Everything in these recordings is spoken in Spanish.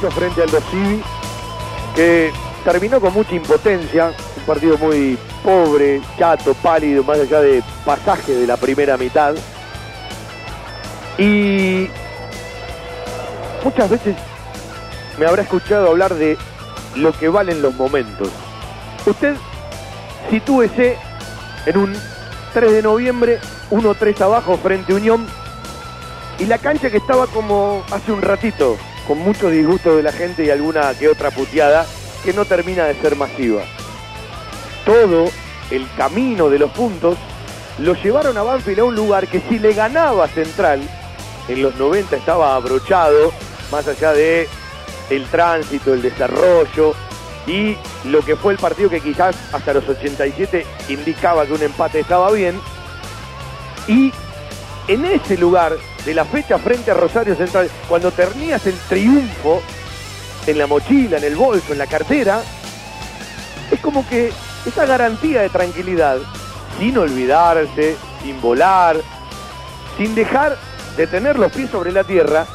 Lencho frente al Dosivi, que terminó con mucha impotencia, un partido muy pobre, chato, pálido, más allá de pasaje de la primera mitad. Y muchas veces me habrá escuchado hablar de lo que valen los momentos. Usted sitúese en un 3 de noviembre, 1-3 abajo frente Unión, y la cancha que estaba como hace un ratito, con mucho disgusto de la gente y alguna que otra puteada, que no termina de ser masiva. Todo el camino de los puntos lo llevaron a Banfield a un lugar que si le ganaba Central, en los 90 estaba abrochado, más allá de el tránsito, el desarrollo y lo que fue el partido que quizás hasta los 87 indicaba que un empate estaba bien. Y en ese lugar de la fecha frente a Rosario Central, cuando tenías el triunfo en la mochila, en el bolso, en la cartera, es como que esa garantía de tranquilidad, sin olvidarse, sin volar, sin dejar de tener los pies sobre la tierra,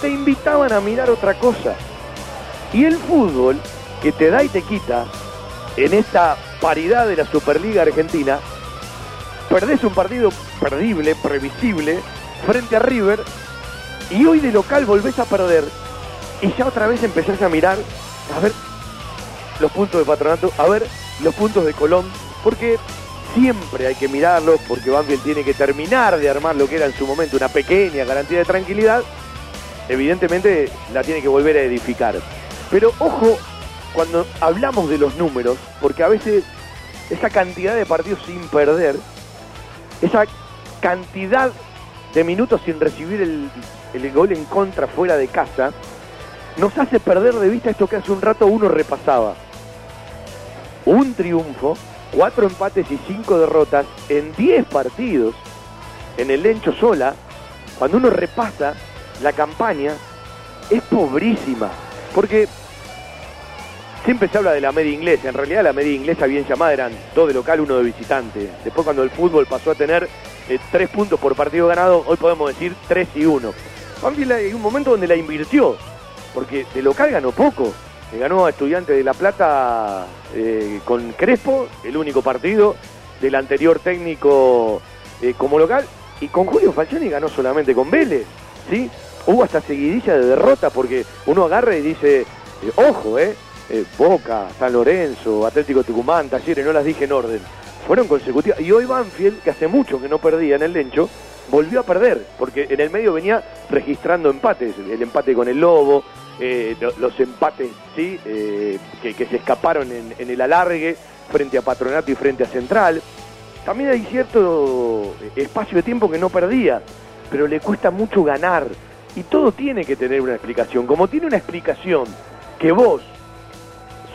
te invitaban a mirar otra cosa. Y el fútbol, que te da y te quita, en esta paridad de la Superliga Argentina, perdés un partido perdible, previsible, frente a River, y hoy de local volvés a perder, y ya otra vez empezás a mirar, a ver los puntos de patronato, a ver los puntos de Colón, porque siempre hay que mirarlos, porque Banfield tiene que terminar de armar lo que era en su momento una pequeña garantía de tranquilidad, evidentemente la tiene que volver a edificar. Pero ojo cuando hablamos de los números, porque a veces esa cantidad de partidos sin perder, esa cantidad de minutos sin recibir el, el gol en contra fuera de casa, nos hace perder de vista esto que hace un rato uno repasaba. Un triunfo, cuatro empates y cinco derrotas en diez partidos en el Lencho sola, cuando uno repasa la campaña, es pobrísima. Porque siempre se habla de la media inglesa. En realidad la media inglesa bien llamada eran dos de local, uno de visitante. Después cuando el fútbol pasó a tener eh, tres puntos por partido ganado, hoy podemos decir tres y uno. Banfield hay un momento donde la invirtió, porque de local ganó poco. Le ganó a Estudiantes de La Plata eh, con Crespo, el único partido del anterior técnico eh, como local, y con Julio Falcioni ganó solamente con Vélez, ¿sí? Hubo hasta seguidilla de derrota porque uno agarra y dice, ojo, eh, Boca, San Lorenzo, Atlético Tucumán, Talleres, no las dije en orden, fueron consecutivas. Y hoy Banfield, que hace mucho que no perdía en el Lencho, volvió a perder, porque en el medio venía registrando empates, el empate con el Lobo, eh, los empates sí eh, que, que, se escaparon en, en, el alargue frente a Patronato y frente a Central. También hay cierto espacio de tiempo que no perdía, pero le cuesta mucho ganar. Y todo tiene que tener una explicación. Como tiene una explicación que vos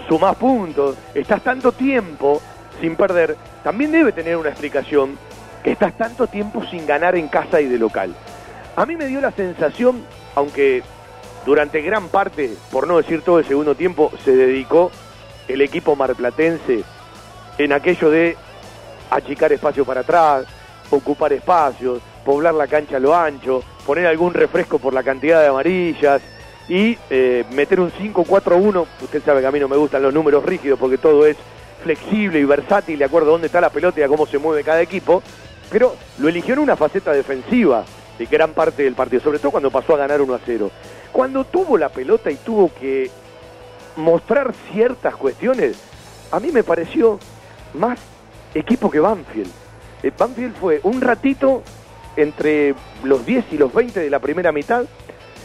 sumás puntos, estás tanto tiempo sin perder, también debe tener una explicación que estás tanto tiempo sin ganar en casa y de local. A mí me dio la sensación, aunque durante gran parte, por no decir todo el segundo tiempo, se dedicó el equipo marplatense en aquello de achicar espacio para atrás, ocupar espacios, poblar la cancha a lo ancho, poner algún refresco por la cantidad de amarillas y eh, meter un 5-4-1. Usted sabe que a mí no me gustan los números rígidos porque todo es flexible y versátil de acuerdo a dónde está la pelota y a cómo se mueve cada equipo, pero lo eligió en una faceta defensiva de gran parte del partido, sobre todo cuando pasó a ganar 1 a 0. Cuando tuvo la pelota y tuvo que mostrar ciertas cuestiones, a mí me pareció más equipo que Banfield. Eh, Banfield fue un ratito entre los 10 y los 20 de la primera mitad,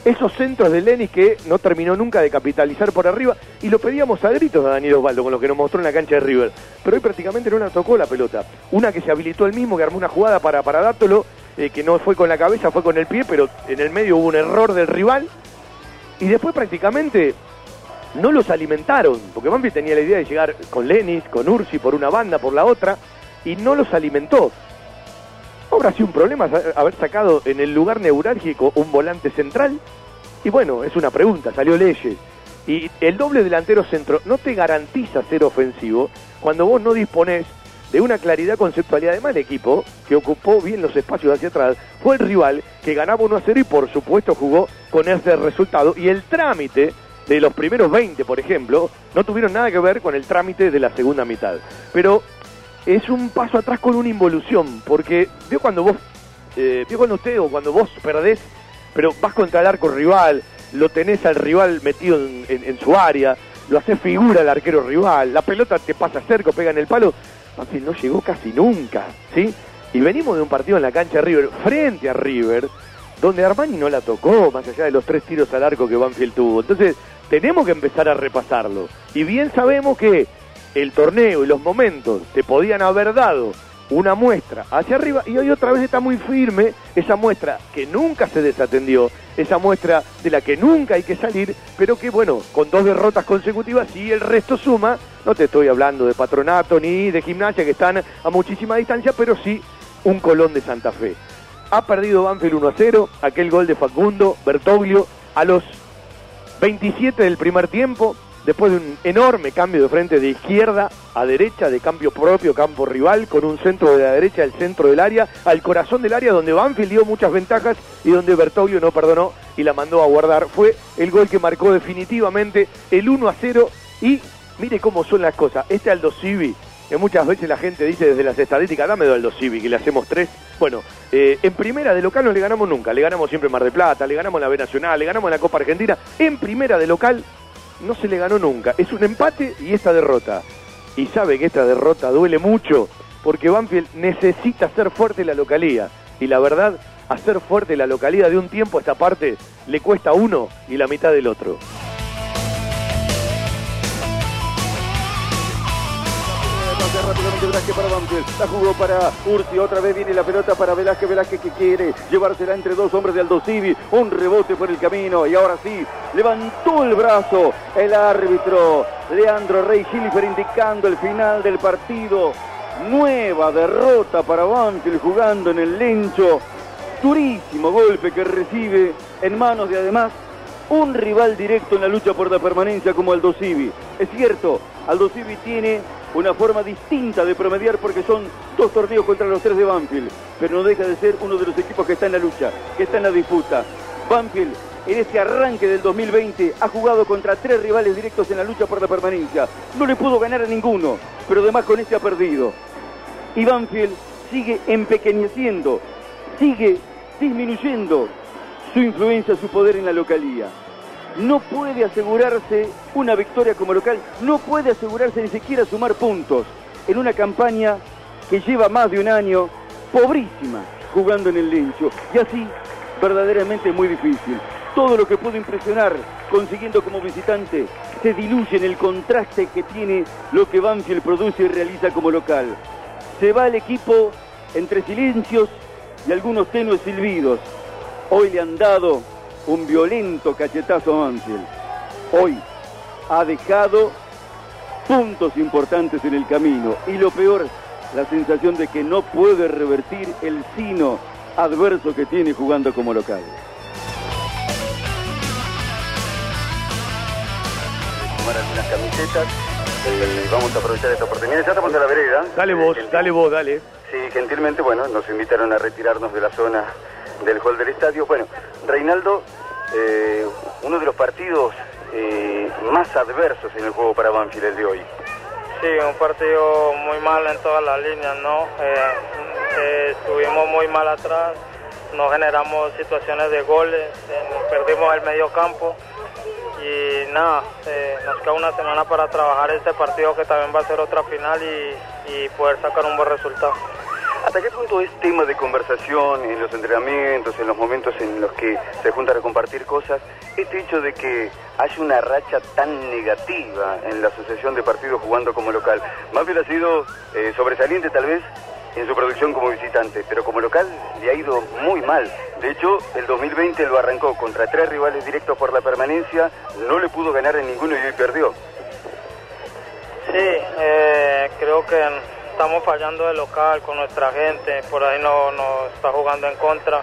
esos centros de Lenis que no terminó nunca de capitalizar por arriba, y lo pedíamos a gritos a Daniel Osvaldo con lo que nos mostró en la cancha de River, pero hoy prácticamente no la tocó la pelota. Una que se habilitó el mismo, que armó una jugada para, para Dátolo, eh, que no fue con la cabeza, fue con el pie, pero en el medio hubo un error del rival, y después prácticamente no los alimentaron, porque Banfield tenía la idea de llegar con Lenis, con Ursi por una banda, por la otra, y no los alimentó. Habrá sido un problema haber sacado en el lugar neurálgico un volante central. Y bueno, es una pregunta, salió Leyes. Y el doble delantero centro no te garantiza ser ofensivo cuando vos no disponés de una claridad conceptual. Y además el equipo que ocupó bien los espacios hacia atrás fue el rival que ganaba 1 a 0 y por supuesto jugó con ese resultado. Y el trámite de los primeros 20, por ejemplo, no tuvieron nada que ver con el trámite de la segunda mitad. Pero es un paso atrás con una involución, porque vio cuando vos, eh, vio cuando usted o cuando vos perdés, pero vas contra el arco rival, lo tenés al rival metido en, su área, lo hace figura el arquero rival, la pelota te pasa cerca, pega en el palo, Banfield no llegó casi nunca, ¿sí? Y venimos de un partido en la cancha de River, frente a River, donde Armani no la tocó, más allá de los tres tiros al arco que Banfield tuvo. Entonces, tenemos que empezar a repasarlo. Y bien sabemos que el torneo y los momentos te podían haber dado una muestra hacia arriba y hoy otra vez está muy firme esa muestra que nunca se desatendió, esa muestra de la que nunca hay que salir, pero que bueno, con dos derrotas consecutivas y el resto suma, no te estoy hablando de patronato ni de gimnasia que están a muchísima distancia, pero sí un Colón de Santa Fe. Ha perdido Banfield 1 a 0, aquel gol de Facundo, Bertoglio, a los 27 del primer tiempo, después de un enorme cambio de frente de izquierda a derecha, de cambio propio, campo rival, con un centro de la derecha al centro del área, al corazón del área donde Banfield dio muchas ventajas y donde Bertoglio no perdonó y la mandó a guardar. Fue el gol que marcó definitivamente el 1 a 0 y mire cómo son las cosas. Este Aldo Civi, que muchas veces la gente dice desde las estadísticas, dame Aldo Civi, que le hacemos tres. Bueno, eh, en primera de local no le ganamos nunca, le ganamos siempre Mar de Plata, le ganamos la B Nacional, le ganamos la Copa Argentina. En primera de local no se le ganó nunca. Es un empate y esta derrota. Y sabe que esta derrota duele mucho porque Banfield necesita hacer fuerte la localía. Y la verdad, hacer fuerte la localidad de un tiempo a esta parte le cuesta uno y la mitad del otro. Rápidamente Velázquez para Banfield. La jugó para Ursi. Otra vez viene la pelota para Velázquez. Velázquez que quiere llevársela entre dos hombres de Aldo Civi. Un rebote por el camino. Y ahora sí, levantó el brazo el árbitro Leandro Rey Schillifer indicando el final del partido. Nueva derrota para Banfield jugando en el lencho. Durísimo golpe que recibe en manos de además un rival directo en la lucha por la permanencia como Aldo Civi. Es cierto, Aldo Civi tiene una forma distinta de promediar porque son dos torneos contra los tres de Banfield, pero no deja de ser uno de los equipos que está en la lucha, que está en la disputa. Banfield en este arranque del 2020 ha jugado contra tres rivales directos en la lucha por la permanencia. No le pudo ganar a ninguno, pero además con este ha perdido. Y Banfield sigue empequeñeciendo, sigue disminuyendo su influencia, su poder en la localía no puede asegurarse una victoria como local, no puede asegurarse ni siquiera sumar puntos en una campaña que lleva más de un año pobrísima jugando en el Lencho. Y así, verdaderamente muy difícil. Todo lo que pudo impresionar consiguiendo como visitante se diluye en el contraste que tiene lo que Banfield produce y realiza como local. Se va el equipo entre silencios y algunos tenues silbidos. Hoy le han dado un violento cachetazo a Banfield. Hoy ha dejado puntos importantes en el camino y lo peor, la sensación de que no puede revertir el sino adverso que tiene jugando como local. Tomar algunas camisetas. Eh, vamos a aprovechar esta oportunidad. Ya estamos en la vereda. Dale vos, dale vos, dale. Sí, gentilmente, bueno, nos invitaron a retirarnos de la zona del hall del estadio. Bueno, Reinaldo, eh, uno de los partidos eh, más adversos en el juego para Banfield el de hoy. Sí, un partido muy mal en todas las líneas, ¿no? Eh, estuvimos muy mal atrás, no generamos situaciones de goles, perdimos el medio campo y nada, nos queda una semana para trabajar este partido que también va a ser otra final y poder sacar un buen resultado. ¿Hasta qué punto es tema de conversación en los entrenamientos, en los momentos en los que se juntan a compartir cosas, este hecho de que haya una racha tan negativa en la asociación de partidos jugando como local? Banfield ha sido eh, sobresaliente tal vez en su producción como visitante, pero como local le ha ido muy mal. De hecho, el 2020 lo arrancó contra tres rivales directos por la permanencia, no le pudo ganar en ninguno y hoy perdió. Sí, eh, creo que estamos fallando de local con nuestra gente, por ahí no nos está jugando en contra,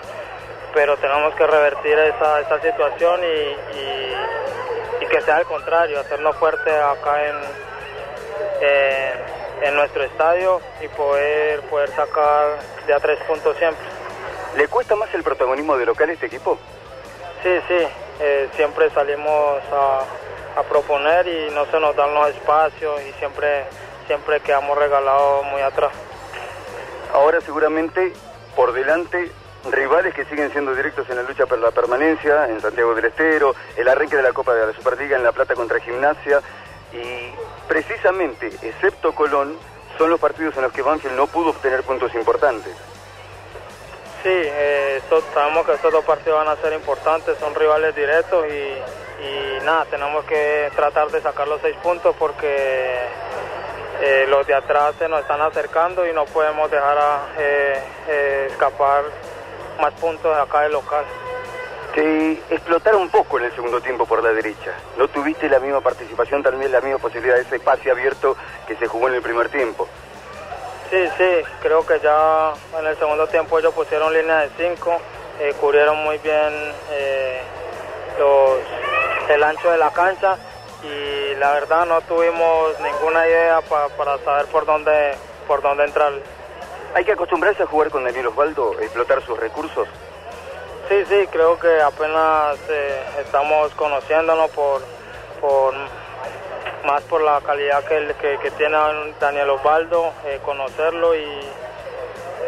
pero tenemos que revertir esa, esa situación y, y, que sea al contrario, hacernos fuerte acá en, en nuestro estadio y poder, poder sacar de a tres puntos siempre. ¿Le cuesta más el protagonismo de local a este equipo? Sí, sí, eh, siempre salimos a, a proponer y no se nos dan los espacios y siempre, siempre quedamos regalados muy atrás. Ahora seguramente por delante rivales que siguen siendo directos en la lucha por la permanencia, en Santiago del Estero, el arranque de la Copa de la Superliga en La Plata contra Gimnasia y precisamente, excepto Colón, son los partidos en los que Banfield no pudo obtener puntos importantes. Sí, eh, sabemos que estos dos partidos van a ser importantes, son rivales directos y, y nada, tenemos que tratar de sacar los seis puntos porque eh, los de atrás se nos están acercando y no podemos dejar a, eh, eh, escapar más puntos acá del local. Te explotaron un poco en el segundo tiempo por la derecha. No tuviste la misma participación, también la misma posibilidad de ese pase abierto que se jugó en el primer tiempo. Sí, sí, creo que ya en el segundo tiempo ellos pusieron línea de cinco, eh, cubrieron muy bien eh, los, el ancho de la cancha y la verdad no tuvimos ninguna idea pa- para saber por dónde, por dónde entrar. Hay que acostumbrarse a jugar con Daniel Osvaldo, explotar sus recursos. Sí, sí, creo que apenas eh, estamos conociéndonos por, por más por la calidad que, que, que tiene Daniel Osvaldo, eh, conocerlo y,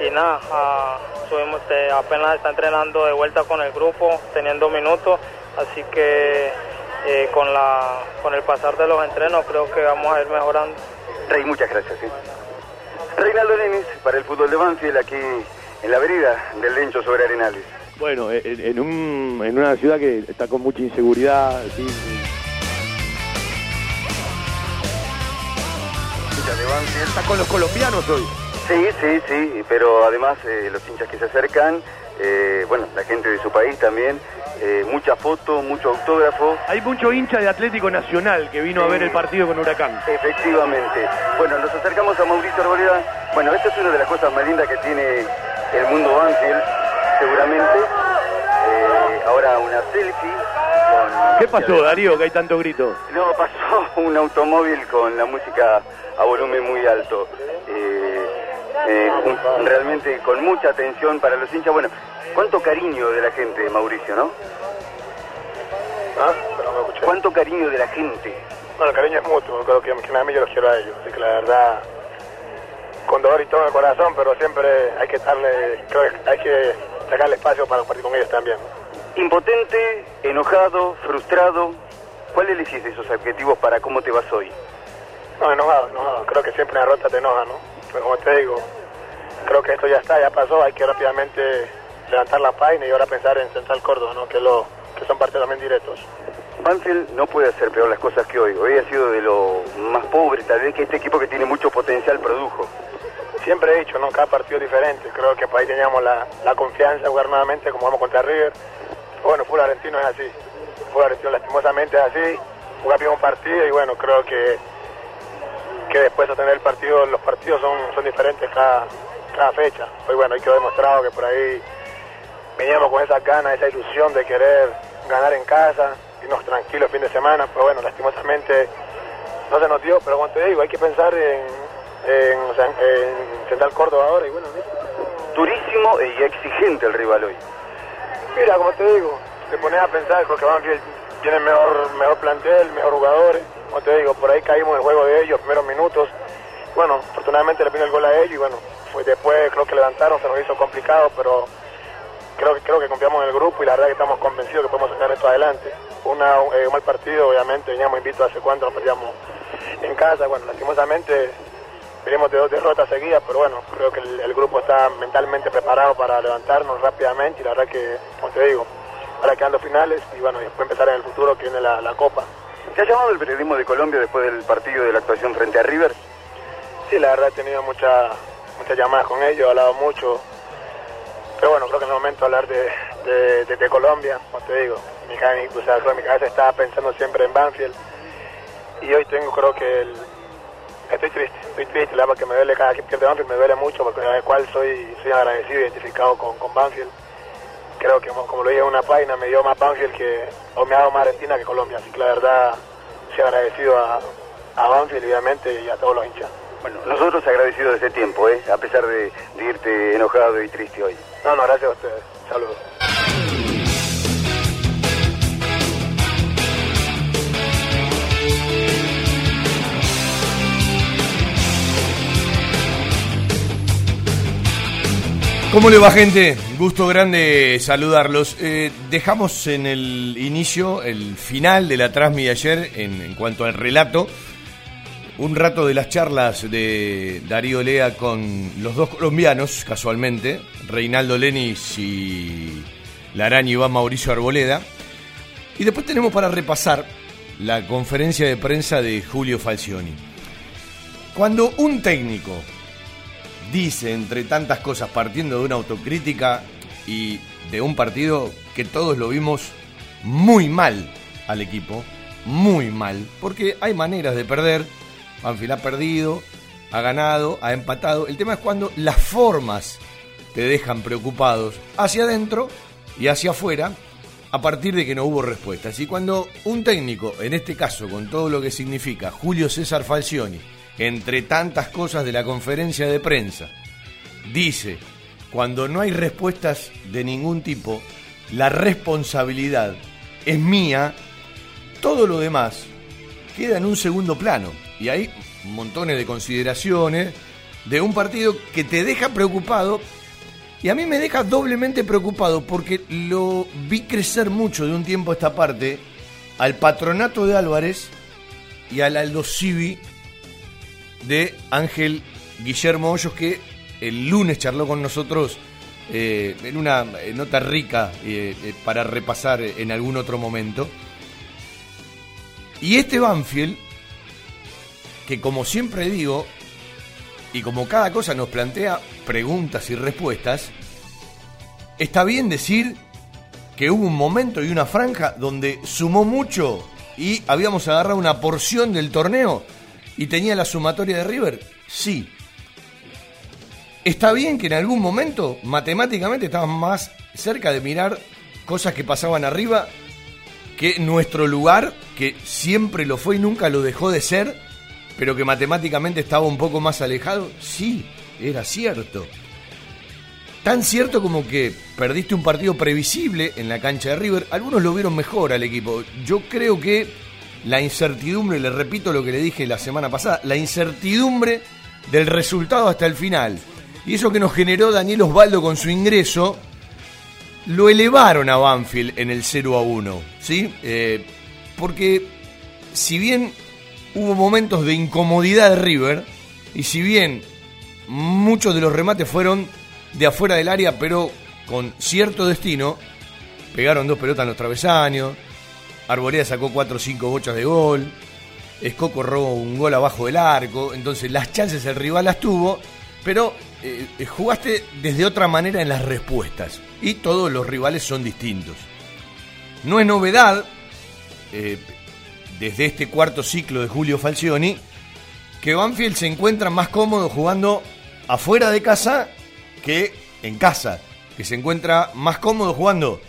y nada, ah, subimos, eh, apenas está entrenando de vuelta con el grupo, teniendo minutos, así que eh, con, la, con el pasar de los entrenos creo que vamos a ir mejorando. Rey, muchas gracias. ¿sí? Reinaldo Lenis, para el fútbol de Banfield, aquí en la vereda del Lencho sobre Arenales. Bueno, en, en un- en una ciudad que está con mucha inseguridad, ¿sí? Hinchas de Banfield. está con los colombianos hoy. Sí, sí, sí, pero además eh, los hinchas que se acercan, eh, bueno, la gente de su país también, eh, mucha foto, mucho autógrafo. Hay mucho hincha de Atlético Nacional que vino a ver el partido con Huracán. Efectivamente. Bueno, nos acercamos a Mauricio Arboleda. Bueno, esta es una de las cosas más lindas que tiene el mundo Banfield, seguramente. Eh, ahora una selfie. Con ¿Qué pasó, Darío, que hay tanto grito? No, pasó un automóvil con la música a volumen muy alto. Eh, eh, realmente con mucha atención para los hinchas. Bueno, cuánto cariño de la gente, Mauricio, ¿no? ¿Ah? Pero no me escuché. Cuánto cariño de la gente. Bueno, el cariño es mutuo, creo que, que nada más yo los quiero a ellos, así que la verdad, con dolor y todo en el corazón, pero siempre hay que darle, creo que hay que sacarle espacio para compartir con ellos también. Impotente, enojado, frustrado. ¿Cuál elegís de esos adjetivos para cómo te vas hoy? No, enojado, enojado, creo que siempre una derrota te enoja, ¿no? Pero como te digo, creo que esto ya está, ya pasó, hay que rápidamente levantar la página y ahora pensar en Central Córdoba, ¿no? Que, es lo, que son partidos también directos. Banfield no puede hacer peor las cosas que hoy. Hoy ha sido de lo más pobre, tal vez que este equipo que tiene mucho potencial produjo. Siempre he dicho, ¿no? Cada partido es diferente. Creo que por ahí teníamos la, la confianza de jugar nuevamente como vamos contra River. Bueno, fútbol argentino es así. Fútbol argentino lastimosamente es así. Jugar bien un partido y bueno, creo que que después de tener el partido, los partidos son, son diferentes cada, cada fecha. Hoy bueno, hoy quedó demostrado que por ahí veníamos con esa ganas, esa ilusión de querer ganar en casa, irnos tranquilos el fin de semana, pero bueno, lastimosamente no se nos dio, pero como te digo, hay que pensar en, en, o sea, en Central Córdoba ahora y bueno, ¿sí? Durísimo y exigente el rival hoy. Mira, como te digo, te pones a pensar, creo que Banfield tiene mejor, mejor plantel, mejor jugadores. Como te digo, por ahí caímos el juego de ellos, primeros minutos. Bueno, afortunadamente le vino el gol a ellos y bueno, fue después creo que levantaron, se nos hizo complicado, pero creo que creo que confiamos en el grupo y la verdad que estamos convencidos que podemos sacar esto adelante. Una, eh, un mal partido, obviamente, veníamos invitos hace cuánto nos perdíamos en casa. Bueno, lastimosamente venimos de dos derrotas seguidas, pero bueno, creo que el, grupo está mentalmente preparado para levantarnos rápidamente y la verdad que, como te digo, ahora quedando finales y bueno, después empezar en el futuro que viene la Copa. ¿Te ha llamado el periodismo de Colombia después del partido de la actuación frente a River? Sí, la verdad he tenido mucha- muchas llamadas con ellos, he hablado mucho, pero bueno, creo que en el momento de hablar de, de, Colombia, como te digo, mi, o sea, mi cabeza estaba pensando siempre en Banfield y hoy tengo creo que el, estoy triste, estoy triste, la verdad que me duele cada que pierde Banfield, me duele mucho porque al cual soy, soy agradecido, identificado con, con Banfield. Creo que como, lo dije en una página, me dio más Banfield que, o me ha dado más Argentina que Colombia, así que la verdad soy agradecido a, a Banfield obviamente y a todos los hinchas. Bueno, nosotros agradecidos de este tiempo, ¿eh? a pesar de, de irte enojado y triste hoy. No, no, gracias a ustedes. Saludos. ¿Cómo le va gente? Gusto grande saludarlos. Eh, dejamos en el inicio, el final de la Transmi de ayer en, cuanto al relato, un rato de las charlas de Darío Lea con los dos colombianos, casualmente, Reinaldo Lenis y la araña Iván Mauricio Arboleda. Y después tenemos para repasar la conferencia de prensa de Julio Falcioni. Cuando un técnico dice, entre tantas cosas, partiendo de una autocrítica y de un partido que todos lo vimos muy mal al equipo, muy mal, porque hay maneras de perder, Banfield ha perdido, ha ganado, ha empatado, el tema es cuando las formas te dejan preocupados hacia adentro y hacia afuera a partir de que no hubo respuestas. Y cuando un técnico, en este caso con todo lo que significa Julio César Falcioni, entre tantas cosas de la conferencia de prensa, dice, cuando no hay respuestas de ningún tipo, la responsabilidad es mía, todo lo demás queda en un segundo plano. Y hay montones de consideraciones de un partido que te deja preocupado y a mí me deja doblemente preocupado porque lo vi crecer mucho de un tiempo a esta parte al patronato de Álvarez y al Aldo Civi de Ángel Guillermo Hoyos, que el lunes charló con nosotros eh, en una nota rica eh, eh, para repasar en algún otro momento. Y este Banfield, que como siempre digo, y como cada cosa nos plantea preguntas y respuestas, está bien decir que hubo un momento y una franja donde sumó mucho y habíamos agarrado una porción del torneo y tenía la sumatoria de River? Sí. Está bien que en algún momento matemáticamente estaban más cerca de mirar cosas que pasaban arriba que nuestro lugar, que siempre lo fue y nunca lo dejó de ser, pero que matemáticamente estaba un poco más alejado. Sí, era cierto. Tan cierto como que perdiste un partido previsible en la cancha de River. Algunos lo vieron mejor al equipo. Yo creo que la incertidumbre, le repito lo que le dije la semana pasada, la incertidumbre del resultado hasta el final. Y eso que nos generó Daniel Osvaldo con su ingreso, lo elevaron a Banfield en el 0 a 1. ¿sí? Eh, porque si bien hubo momentos de incomodidad de River, y si bien muchos de los remates fueron de afuera del área, pero con cierto destino, pegaron dos pelotas en los travesaños, Arboleda sacó 4 o 5 bochas de gol. Escoco robó un gol abajo del arco. Entonces las chances el rival las tuvo. Pero eh, jugaste desde otra manera en las respuestas. Y todos los rivales son distintos. No es novedad, eh, desde este cuarto ciclo de Julio Falcioni, que Banfield se encuentra más cómodo jugando afuera de casa que en casa. Que se encuentra más cómodo jugando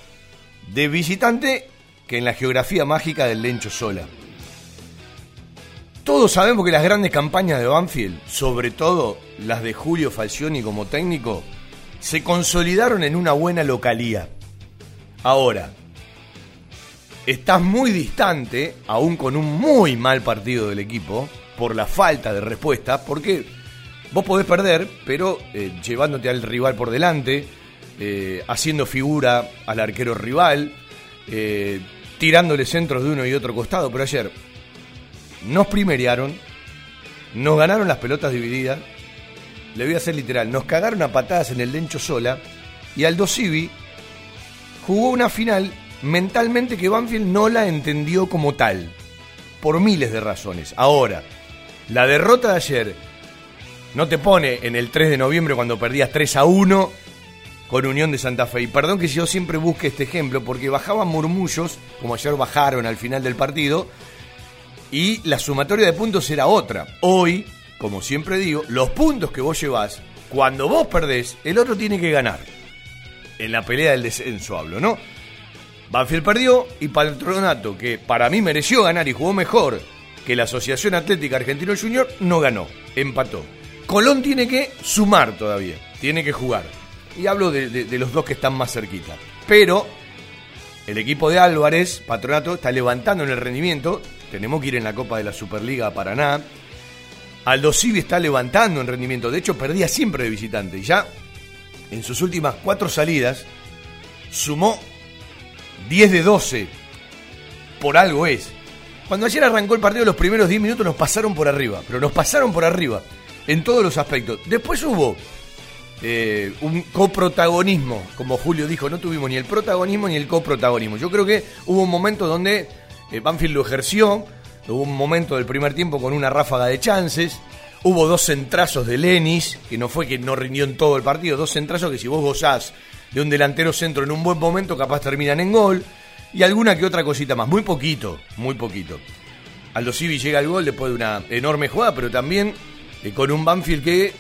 de visitante que en la geografía mágica del Lencho Sola. Todos sabemos que las grandes campañas de Banfield, sobre todo las de Julio Falcioni como técnico, se consolidaron en una buena localía. Ahora, estás muy distante, aún con un muy mal partido del equipo, por la falta de respuesta, porque vos podés perder, pero eh, llevándote al rival por delante, eh, haciendo figura al arquero rival, eh, tirándole centros de uno y otro costado, pero ayer nos primerearon, nos ganaron las pelotas divididas, le voy a hacer literal, nos cagaron a patadas en el Lencho Sola y Aldo Civi jugó una final mentalmente que Banfield no la entendió como tal, por miles de razones. Ahora, la derrota de ayer no te pone en el 3 de noviembre cuando perdías 3 a 1 con Unión de Santa Fe. Y perdón que yo siempre busque este ejemplo, porque bajaban murmullos, como ayer bajaron al final del partido, y la sumatoria de puntos era otra. Hoy, como siempre digo, los puntos que vos llevás, cuando vos perdés, el otro tiene que ganar. En la pelea del descenso hablo, ¿no? Banfield perdió y Patronato, que para mí mereció ganar y jugó mejor que la Asociación Atlética Argentino Junior, no ganó. empató. Colón tiene que sumar todavía, tiene que jugar. Y hablo de, los dos que están más cerquita. Pero el equipo de Álvarez, Patronato, está levantando en el rendimiento. Tenemos que ir en la Copa de la Superliga Paraná. Aldo Civi está levantando en rendimiento. De hecho, perdía siempre de visitante. Y ya en sus últimas cuatro salidas sumó 10 de 12. Por algo es. Cuando ayer arrancó el partido, los primeros 10 minutos nos pasaron por arriba. Pero nos pasaron por arriba. En todos los aspectos. Después hubo eh, un coprotagonismo, como Julio dijo, no tuvimos ni el protagonismo ni el coprotagonismo. Yo creo que hubo un momento donde eh, Banfield lo ejerció, hubo un momento del primer tiempo con una ráfaga de chances, hubo dos centrazos de Lenis, que no fue que no rindió en todo el partido, dos centrazos que si vos gozás de un delantero centro en un buen momento, capaz terminan en gol, y alguna que otra cosita más, muy poquito, muy poquito. Aldo Civi llega al gol después de una enorme jugada, pero también eh, con un Banfield que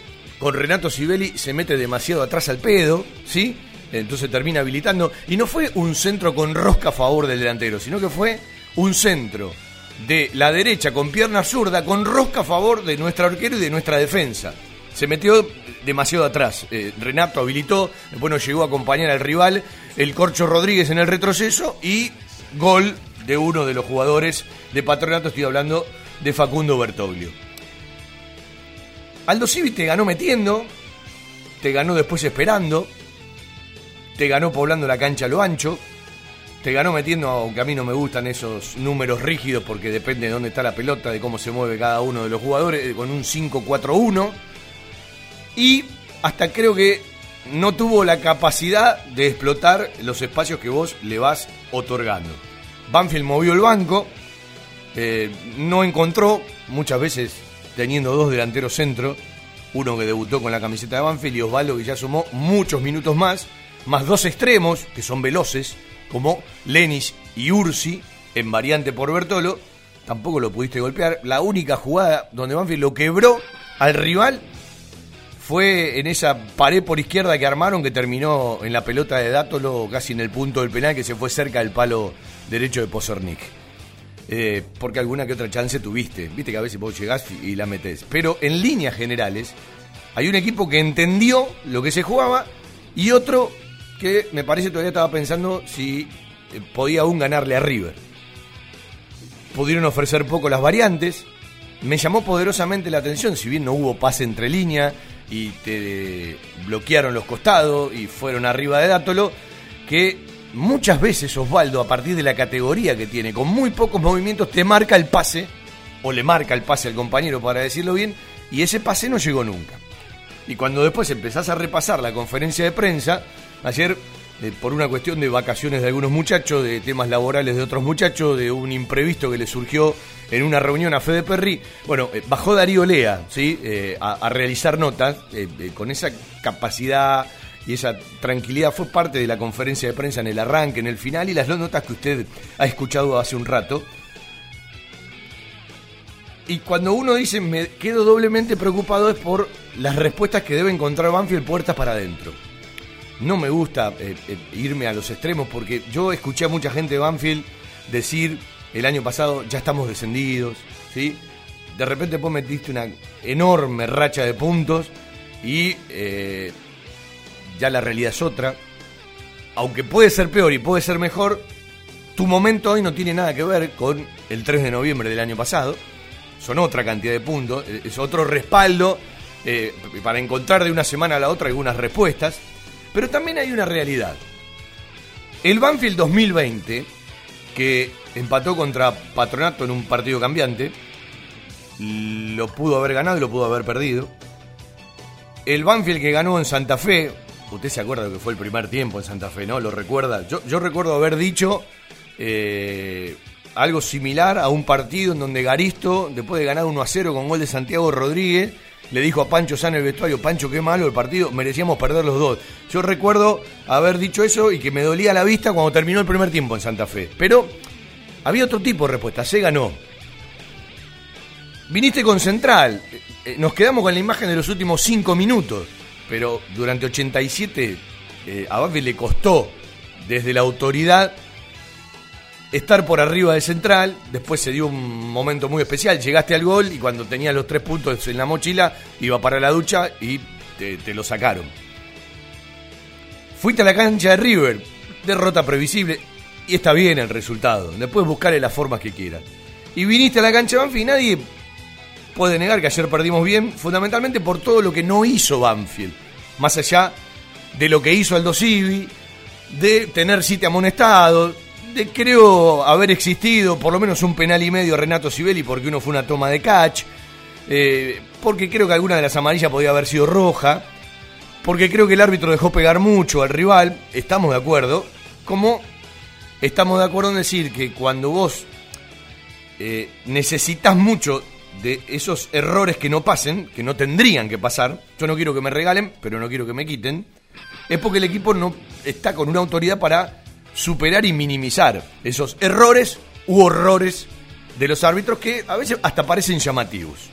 con Renato Sibeli se mete demasiado atrás al pedo, ¿sí? Entonces termina habilitando. Y no fue un centro con rosca a favor del delantero, sino que fue un centro de la derecha con pierna zurda, con rosca a favor de nuestro arquero y de nuestra defensa. Se metió demasiado atrás. Eh, Renato habilitó, bueno, llegó a acompañar al rival, el Corcho Rodríguez en el retroceso y gol de uno de los jugadores de Patronato, estoy hablando de Facundo Bertoglio. Aldo Civi te ganó metiendo, te ganó después esperando, te ganó poblando la cancha a lo ancho, te ganó metiendo, aunque a mí no me gustan esos números rígidos porque depende de dónde está la pelota, de cómo se mueve cada uno de los jugadores, eh, con un 5-4-1. Y hasta creo que no tuvo la capacidad de explotar los espacios que vos le vas otorgando. Banfield movió el banco, eh, no encontró, muchas veces teniendo dos delanteros centro, uno que debutó con la camiseta de Banfield y Osvaldo que ya sumó muchos minutos más, más dos extremos que son veloces, como Lenis y Ursi, en variante por Bertolo, tampoco lo pudiste golpear. La única jugada donde Banfield lo quebró al rival fue en esa pared por izquierda que armaron que terminó en la pelota de Dátolo casi en el punto del penal que se fue cerca del palo derecho de Pozornik. Eh, porque alguna que otra chance tuviste. Viste que a veces vos llegás y, la metés. Pero en líneas generales, hay un equipo que entendió lo que se jugaba y otro que me parece todavía estaba pensando si eh, podía aún ganarle a River. Pudieron ofrecer poco las variantes. Me llamó poderosamente la atención, si bien no hubo pase entre líneas y te bloquearon los costados y fueron arriba de Dátolo, que muchas veces Osvaldo, a partir de la categoría que tiene, con muy pocos movimientos, te marca el pase, o le marca el pase al compañero para decirlo bien, y ese pase no llegó nunca. Y cuando después empezás a repasar la conferencia de prensa, ayer, eh, por una cuestión de vacaciones de algunos muchachos, de temas laborales de otros muchachos, de un imprevisto que le surgió en una reunión a Fede Perry, bueno, eh, bajó Darío Lea, ¿sí? Eh, a, a, realizar notas con esa capacidad y esa tranquilidad fue parte de la conferencia de prensa en el arranque, en el final y las dos notas que usted ha escuchado hace un rato. Y cuando uno dice me quedo doblemente preocupado es por las respuestas que debe encontrar Banfield puertas para adentro. No me gusta eh, eh, irme a los extremos porque yo escuché a mucha gente de Banfield decir el año pasado ya estamos descendidos, ¿sí? De repente vos metiste una enorme racha de puntos y eh, ya la realidad es otra. Aunque puede ser peor y puede ser mejor, tu momento hoy no tiene nada que ver con el 3 de noviembre del año pasado. Son otra cantidad de puntos, eh, es otro respaldo eh, para encontrar de una semana a la otra algunas respuestas. Pero también hay una realidad. El Banfield 2020, que empató contra Patronato en un partido cambiante, lo pudo haber ganado y lo pudo haber perdido. El Banfield que ganó en Santa Fe, Usted se acuerda que fue el primer tiempo en Santa Fe, ¿no? ¿Lo recuerda? Yo, yo recuerdo haber dicho eh, algo similar a un partido en donde Garisto, después de ganar 1 a 0 con gol de Santiago Rodríguez, le dijo a Pancho San el vestuario, Pancho, qué malo el partido, merecíamos perder los dos. Yo recuerdo haber dicho eso y que me dolía la vista cuando terminó el primer tiempo en Santa Fe. Pero había otro tipo de respuesta, se ganó. Viniste con Central, eh, eh, nos quedamos con la imagen de los últimos cinco minutos pero durante 87 eh, a Banfield le costó desde la autoridad estar por arriba de Central, después se dio un momento muy especial, llegaste al gol y cuando tenías los tres puntos en la mochila, iba para la ducha y te, lo sacaron. Fuiste a la cancha de River, derrota previsible, y está bien el resultado, después buscarle las formas que quieras. Y viniste a la cancha de Banfield y nadie puede negar que ayer perdimos bien, fundamentalmente por todo lo que no hizo Banfield, más allá de lo que hizo Aldo Civi, de tener siete amonestados, de creo haber existido por lo menos un penal y medio Renato Sibeli porque uno fue una toma de catch, eh, porque creo que alguna de las amarillas podía haber sido roja, porque creo que el árbitro dejó pegar mucho al rival, estamos de acuerdo, como estamos de acuerdo en decir que cuando vos eh, necesitas mucho de esos errores que no pasen, que no tendrían que pasar, yo no quiero que me regalen, pero no quiero que me quiten, es porque el equipo no está con una autoridad para superar y minimizar esos errores u horrores de los árbitros que a veces hasta parecen llamativos.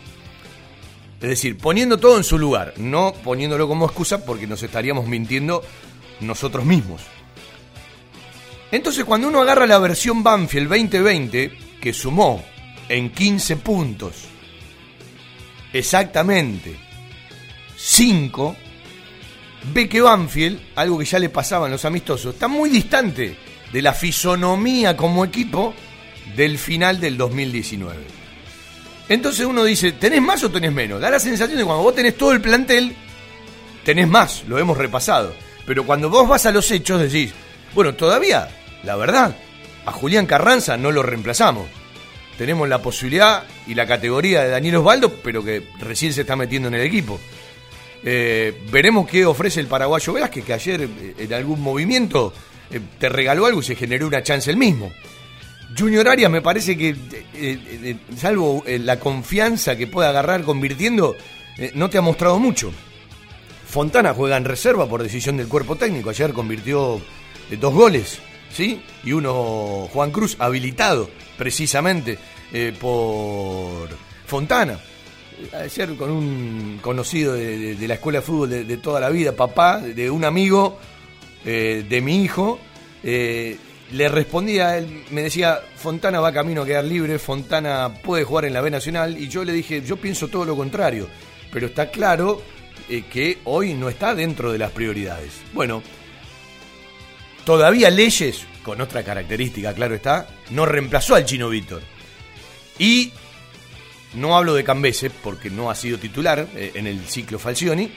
Es decir, poniendo todo en su lugar, no poniéndolo como excusa porque nos estaríamos mintiendo nosotros mismos. Entonces, cuando uno agarra la versión Banfield 2020, que sumó en 15 puntos exactamente 5, ve que Banfield, algo que ya le pasaba en los amistosos, está muy distante de la fisonomía como equipo del final del 2019. Entonces uno dice, ¿tenés más o tenés menos? Da la sensación de cuando vos tenés todo el plantel, tenés más, lo hemos repasado. Pero cuando vos vas a los hechos decís, bueno, todavía, la verdad, a Julián Carranza no lo reemplazamos. Tenemos la posibilidad y la categoría de Daniel Osvaldo, pero que recién se está metiendo en el equipo. Eh, veremos qué ofrece el paraguayo Velázquez, que ayer eh, en algún movimiento eh, te regaló algo y se generó una chance el mismo. Junior Arias me parece que, salvo la confianza que puede agarrar convirtiendo, no te ha mostrado mucho. Fontana juega en reserva por decisión del cuerpo técnico. Ayer convirtió dos goles, ¿sí? Y uno, Juan Cruz, habilitado precisamente por Fontana ayer con un conocido de, la escuela de fútbol de, toda la vida, papá, de un amigo eh, de mi hijo, eh, le respondía, él me decía, Fontana va camino a quedar libre, Fontana puede jugar en la B Nacional, y yo le dije, yo pienso todo lo contrario, pero está claro eh, que hoy no está dentro de las prioridades. Bueno, todavía Leyes, con otra característica, claro está, no reemplazó al chino Víctor. Y no hablo de Cambese porque no ha sido titular eh, en el ciclo Falcioni.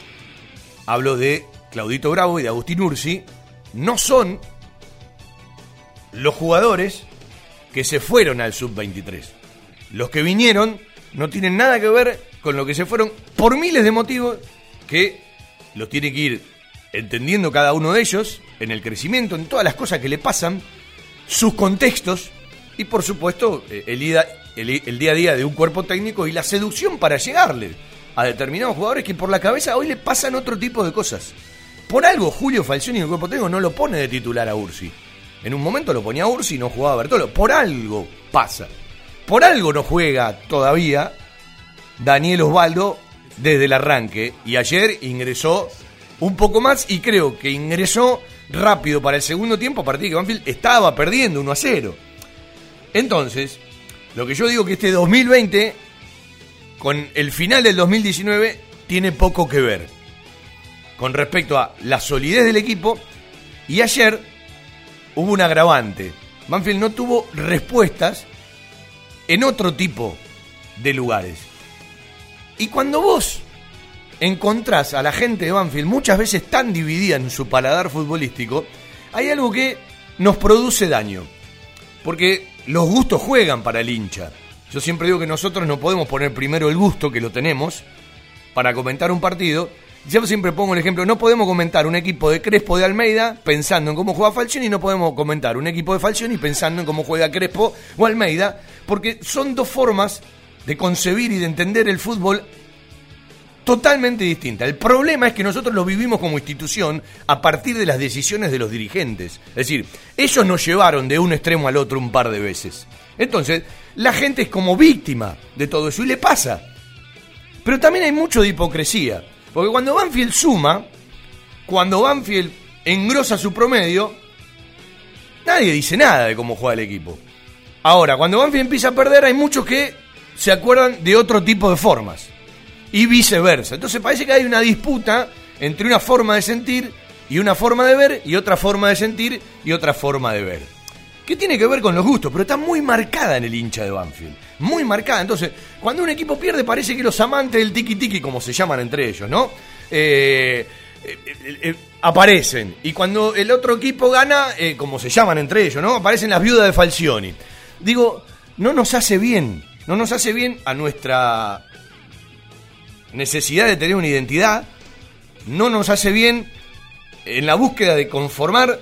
Hablo de Claudito Bravo y de Agustín Ursi. No son los jugadores que se fueron al sub-23. Los que vinieron no tienen nada que ver con lo que se fueron por miles de motivos que los tiene que ir entendiendo cada uno de ellos en el crecimiento, en todas las cosas que le pasan, sus contextos y por supuesto eh, el el, día a día de un cuerpo técnico y la seducción para llegarle a determinados jugadores que por la cabeza hoy le pasan otro tipo de cosas. Por algo Julio Falcioni el cuerpo técnico no lo pone de titular a Ursi. En un momento lo ponía a Ursi y no jugaba a Bertolo. Por algo pasa. Por algo no juega todavía Daniel Osvaldo desde el arranque. Y ayer ingresó un poco más y creo que ingresó rápido para el segundo tiempo a partir de que Banfield estaba perdiendo 1 a 0. Entonces, lo que yo digo que este 2020, con el final del 2019, tiene poco que ver con respecto a la solidez del equipo. Y ayer hubo un agravante. Banfield no tuvo respuestas en otro tipo de lugares. Y cuando vos encontrás a la gente de Banfield muchas veces tan dividida en su paladar futbolístico, hay algo que nos produce daño. Porque los gustos juegan para el hincha. Yo siempre digo que nosotros no podemos poner primero el gusto, que lo tenemos, para comentar un partido. Yo siempre pongo el ejemplo, no podemos comentar un equipo de Crespo de Almeida pensando en cómo juega Falcioni no podemos comentar un equipo de Falcioni pensando en cómo juega Crespo o Almeida, porque son dos formas de concebir y de entender el fútbol totalmente distinta. El problema es que nosotros lo vivimos como institución a partir de las decisiones de los dirigentes. Es decir, ellos nos llevaron de un extremo al otro un par de veces. Entonces, la gente es como víctima de todo eso y le pasa. Pero también hay mucho de hipocresía. Porque cuando Banfield suma, cuando Banfield engrosa su promedio, nadie dice nada de cómo juega el equipo. Ahora, cuando Banfield empieza a perder, hay muchos que se acuerdan de otro tipo de formas. Y viceversa. Entonces parece que hay una disputa entre una forma de sentir y una forma de ver y otra forma de sentir y otra forma de ver. Que tiene que ver con los gustos, pero está muy marcada en el hincha de Banfield. Muy marcada. Entonces, cuando un equipo pierde, parece que los amantes del tiki-tiki, como se llaman entre ellos, ¿no? Eh, eh, eh, aparecen. Y cuando el otro equipo gana, como se llaman entre ellos, ¿no? Aparecen las viudas de Falcioni digo, no nos hace bien, no nos hace bien a nuestra necesidad de tener una identidad, no nos hace bien en la búsqueda de conformar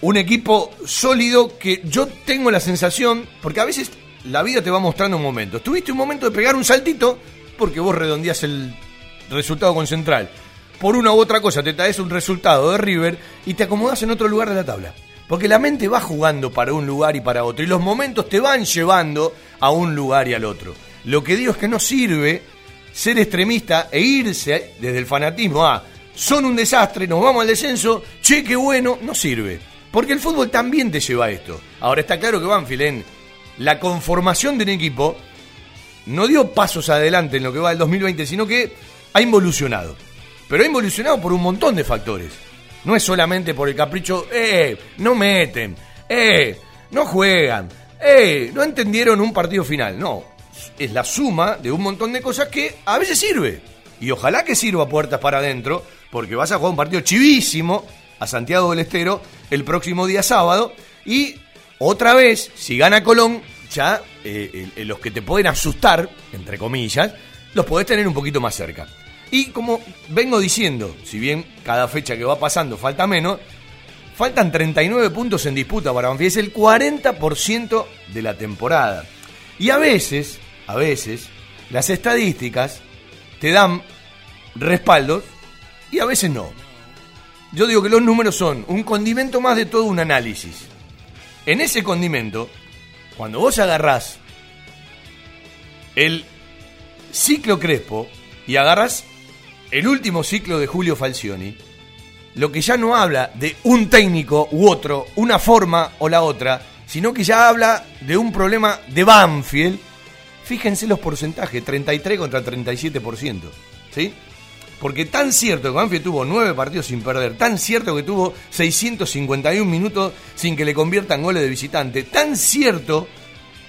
un equipo sólido que yo tengo la sensación, porque a veces la vida te va mostrando un momento. Tuviste un momento de pegar un saltito porque vos redondeás el resultado con Central. Por una u otra cosa te traes un resultado de River y te acomodás en otro lugar de la tabla. Porque la mente va jugando para un lugar y para otro. Y los momentos te van llevando a un lugar y al otro. Lo que digo es que no sirve ser extremista e irse desde el fanatismo a son un desastre, nos vamos al descenso, che, qué bueno, no sirve. Porque el fútbol también te lleva a esto. Ahora está claro que Banfield en la conformación de un equipo no dio pasos adelante en lo que va del 2020, sino que ha involucionado. Pero ha involucionado por un montón de factores. No es solamente por el capricho, eh, no meten, eh, no juegan, eh, no entendieron un partido final. No, es la suma de un montón de cosas que a veces sirve. Y ojalá que sirva puertas para adentro, porque vas a jugar un partido chivísimo a Santiago del Estero el próximo día sábado. Y otra vez, si gana Colón, ya eh, los que te pueden asustar, entre comillas, los podés tener un poquito más cerca. Y como vengo diciendo, si bien cada fecha que va pasando falta menos, faltan 39 puntos en disputa para Banfield, es el 40% de la temporada. Y a veces, a veces, las estadísticas te dan respaldos y a veces no. Yo digo que los números son un condimento más de todo un análisis. En ese condimento, cuando vos agarrás el ciclo Crespo y agarras el último ciclo de Julio Falcioni, lo que ya no habla de un técnico u otro, una forma o la otra, sino que ya habla de un problema de Banfield. Fíjense los porcentajes, 33 contra 37%. ¿Sí? Porque tan cierto que Banfield tuvo nueve partidos sin perder, tan cierto que tuvo 651 minutos sin que le conviertan goles de visitante, tan cierto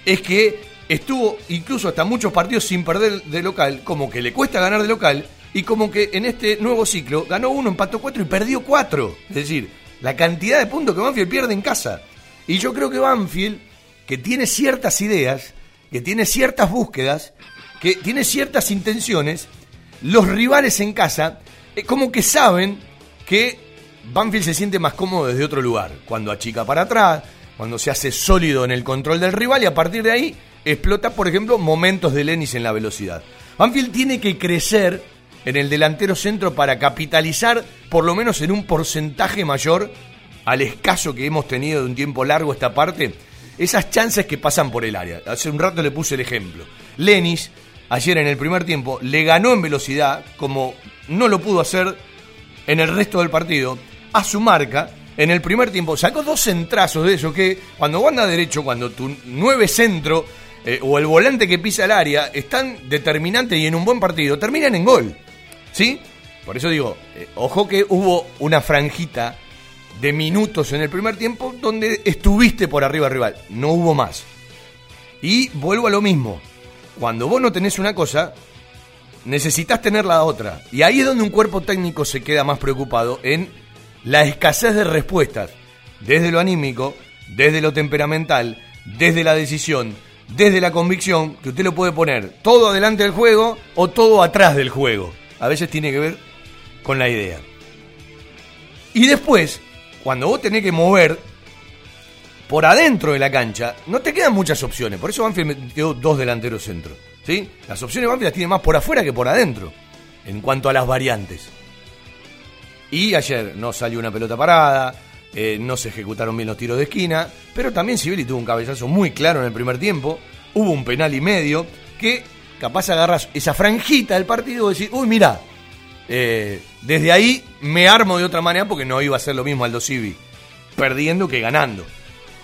es que estuvo incluso hasta muchos partidos sin perder de local, como que le cuesta ganar de local, y como que en este nuevo ciclo ganó uno, empató cuatro y perdió cuatro. Es decir, la cantidad de puntos que Banfield pierde en casa. Y yo creo que Banfield, que tiene ciertas ideas, que tiene ciertas búsquedas, que tiene ciertas intenciones, los rivales en casa, eh, como que saben que Banfield se siente más cómodo desde otro lugar. Cuando achica para atrás, cuando se hace sólido en el control del rival y a partir de ahí explota, por ejemplo, momentos de Lenis en la velocidad. Banfield tiene que crecer en el delantero centro para capitalizar por lo menos en un porcentaje mayor al escaso que hemos tenido de un tiempo largo esta parte, esas chances que pasan por el área. Hace un rato le puse el ejemplo. Lenis, ayer en el primer tiempo, le ganó en velocidad, como no lo pudo hacer en el resto del partido, a su marca. En el primer tiempo sacó dos centrazos de eso que cuando anda derecho, cuando tu nueve centro eh, o el volante que pisa el área están determinantes y en un buen partido, terminan en gol. ¿Sí? Por eso digo, eh, ojo que hubo una franjita de minutos en el primer tiempo donde estuviste por arriba rival. No hubo más. Y vuelvo a lo mismo. Cuando vos no tenés una cosa, necesitas tener la otra. Y ahí es donde un cuerpo técnico se queda más preocupado en la escasez de respuestas. Desde lo anímico, desde lo temperamental, desde la decisión, desde la convicción, que usted lo puede poner todo adelante del juego o todo atrás del juego a veces tiene que ver con la idea. Y después, cuando vos tenés que mover por adentro de la cancha, no te quedan muchas opciones. Por eso Banfield metió dos delanteros centro. ¿sí? Las opciones Banfield las tiene más por afuera que por adentro, en cuanto a las variantes. Y ayer no salió una pelota parada, eh, no se ejecutaron bien los tiros de esquina, pero también Sibeli tuvo un cabezazo muy claro en el primer tiempo, hubo un penal y medio, que capaz agarras esa franjita del partido y decís, uy, mira, eh, desde ahí me armo de otra manera porque no iba a ser lo mismo Aldo Civi, perdiendo que ganando.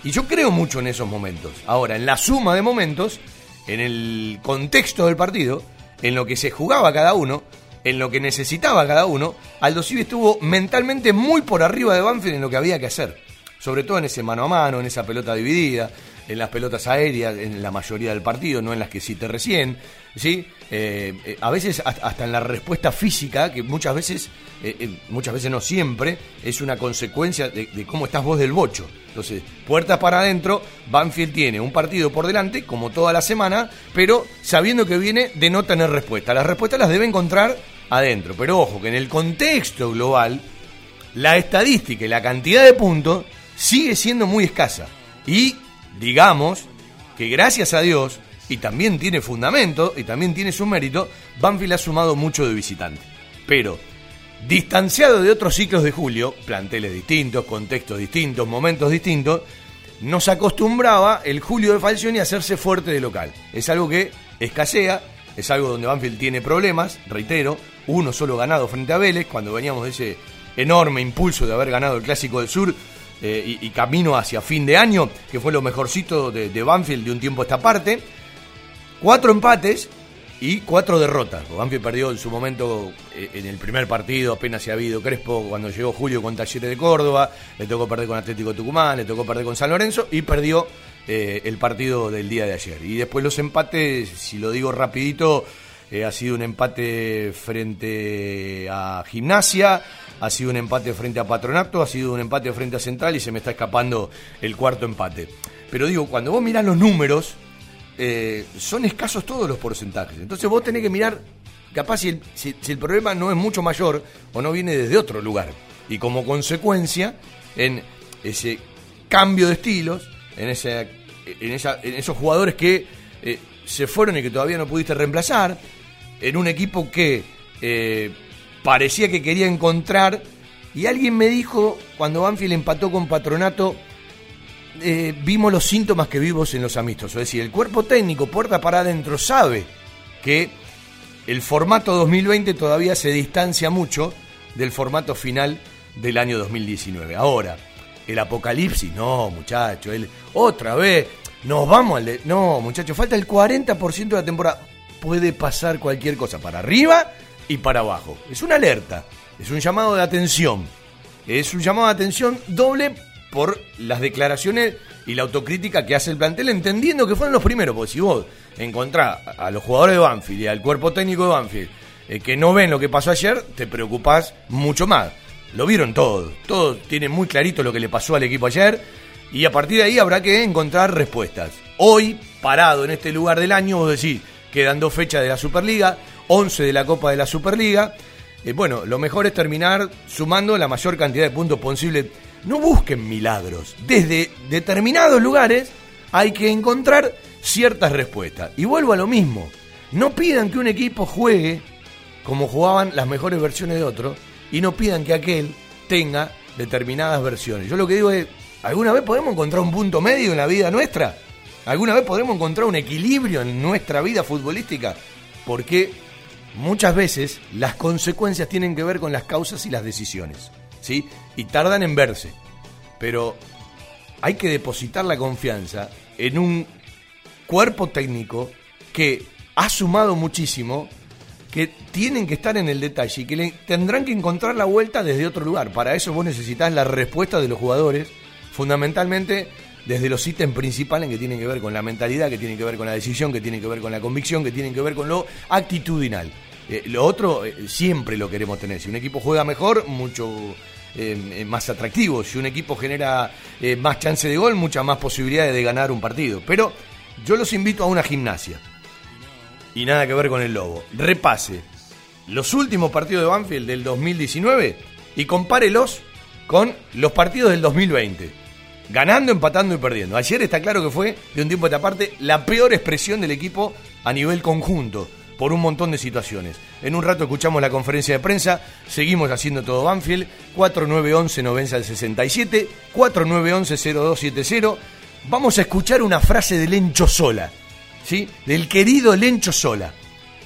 Y yo creo mucho en esos momentos. Ahora, en la suma de momentos, en el contexto del partido, en lo que se jugaba cada uno, en lo que necesitaba cada uno, Aldo Civi estuvo mentalmente muy por arriba de Banfield en lo que había que hacer. Sobre todo en ese mano a mano, en esa pelota dividida, en las pelotas aéreas, en la mayoría del partido, no en las que cité recién. ¿Sí? Eh, eh, a veces hasta en la respuesta física, que muchas veces, eh, muchas veces no siempre, es una consecuencia de, de, cómo estás vos del bocho. Entonces, puertas para adentro, Banfield tiene un partido por delante, como toda la semana, pero sabiendo que viene de no tener respuesta. Las respuestas las debe encontrar adentro. Pero ojo, que en el contexto global, la estadística y la cantidad de puntos sigue siendo muy escasa. Y digamos que gracias a Dios, y también tiene fundamento, y también tiene su mérito, Banfield ha sumado mucho de visitante. Pero, distanciado de otros ciclos de julio, planteles distintos, contextos distintos, momentos distintos, nos acostumbraba el Julio de Falcioni a hacerse fuerte de local. Es algo que escasea, es algo donde Banfield tiene problemas, reitero, uno solo ganado frente a Vélez, cuando veníamos de ese enorme impulso de haber ganado el Clásico del Sur eh, y, camino hacia fin de año, que fue lo mejorcito de, de Banfield de un tiempo a esta parte. Cuatro empates y cuatro derrotas. Banfield perdió en su momento eh, en el primer partido, apenas se ha habido Crespo cuando llegó Julio con Talleres de Córdoba, le tocó perder con Atlético Tucumán, le tocó perder con San Lorenzo y perdió eh, el partido del día de ayer. Y después los empates, si lo digo rapidito, ha sido un empate frente a Gimnasia, ha sido un empate frente a Patronato, ha sido un empate frente a Central y se me está escapando el cuarto empate. Pero digo, cuando vos mirás los números, eh, son escasos todos los porcentajes. Entonces vos tenés que mirar, capaz si el, si, el problema no es mucho mayor o no viene desde otro lugar. Y como consecuencia, en ese cambio de estilos, en, ese, en, esa, en esos jugadores que eh, se fueron y que todavía no pudiste reemplazar, en un equipo que eh, parecía que quería encontrar. Y alguien me dijo, cuando Banfield empató con Patronato, eh, vimos los síntomas que vimos en los amistosos. Es decir, el cuerpo técnico, puerta para adentro, sabe que el formato 2020 todavía se distancia mucho del formato final del año 2019. Ahora, el apocalipsis, no, muchacho, él, otra vez, nos vamos al... no, muchacho, falta el 40% de la temporada. Puede pasar cualquier cosa para arriba y para abajo. Es una alerta, es un llamado de atención. Es un llamado de atención doble por las declaraciones y la autocrítica que hace el plantel, entendiendo que fueron los primeros, porque si vos encontrás a los jugadores de Banfield y al cuerpo técnico de Banfield eh, que no ven lo que pasó ayer, te preocupás mucho más. Lo vieron todos, todos tienen muy clarito lo que le pasó al equipo ayer y a partir de ahí habrá que encontrar respuestas. Hoy, parado en este lugar del año, vos decís, quedan dos fechas de la Superliga, 11 de la Copa de la Superliga. Eh, bueno, lo mejor es terminar sumando la mayor cantidad de puntos posible. No busquen milagros. Desde determinados lugares hay que encontrar ciertas respuestas. Y vuelvo a lo mismo. No pidan que un equipo juegue como jugaban las mejores versiones de otro y no pidan que aquel tenga determinadas versiones. Yo lo que digo es, ¿alguna vez podemos encontrar un punto medio en la vida nuestra? ¿Alguna vez podremos encontrar un equilibrio en nuestra vida futbolística? Porque muchas veces las consecuencias tienen que ver con las causas y las decisiones, ¿sí? Y tardan en verse. Pero hay que depositar la confianza en un cuerpo técnico que ha sumado muchísimo, que tienen que estar en el detalle y que tendrán que encontrar la vuelta desde otro lugar. Para eso vos necesitas la respuesta de los jugadores, fundamentalmente desde los ítems principales que tienen que ver con la mentalidad, que tienen que ver con la decisión, que tienen que ver con la convicción, que tienen que ver con lo actitudinal. Eh, lo otro eh, siempre lo queremos tener. Si un equipo juega mejor, mucho eh, más atractivo. Si un equipo genera más chance de gol, muchas más posibilidades de ganar un partido. Pero yo los invito a una gimnasia. Y nada que ver con el lobo. Repase los últimos partidos de Banfield del 2019 y compárelos con los partidos del 2020 ganando, empatando y perdiendo. Ayer está claro que fue, de un tiempo a esta parte, la peor expresión del equipo a nivel conjunto, por un montón de situaciones. En un rato escuchamos la conferencia de prensa, seguimos haciendo todo Banfield, 4911 90 al 67, 4911 0270. Vamos a escuchar una frase de Lencho Sola, ¿sí? Del querido Lencho Sola,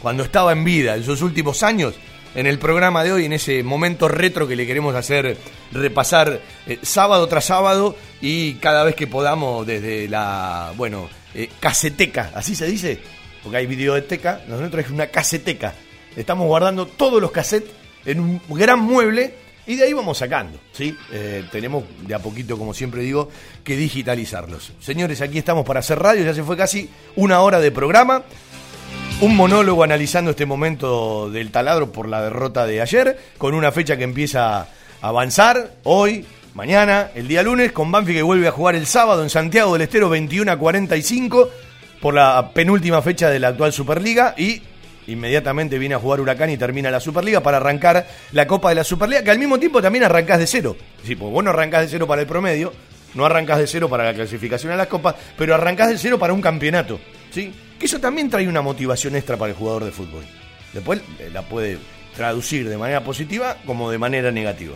cuando estaba en vida en sus últimos años, en el programa de hoy, en ese momento retro que le queremos hacer repasar eh, sábado tras sábado y cada vez que podamos desde la, bueno, eh, caseteca, así se dice, porque hay videoteca, nosotros es una caseteca. Estamos guardando todos los cassettes en un gran mueble y de ahí vamos sacando, ¿sí? Eh, tenemos de a poquito, como siempre digo, que digitalizarlos. Señores, aquí estamos para hacer radio, ya se fue casi una hora de programa. Un monólogo analizando este momento del taladro por la derrota de ayer, con una fecha que empieza a avanzar hoy, mañana, el día lunes, con Banfi que vuelve a jugar el sábado en Santiago del Estero 21 a 45 por la penúltima fecha de la actual Superliga y inmediatamente viene a jugar Huracán y termina la Superliga para arrancar la Copa de la Superliga, que al mismo tiempo también arrancás de cero. Sí, pues vos no arrancás de cero para el promedio, no arrancás de cero para la clasificación a las copas, pero arrancás de cero para un campeonato. ¿sí? Que eso también trae una motivación extra para el jugador de fútbol. Después eh, la puede traducir de manera positiva como de manera negativa.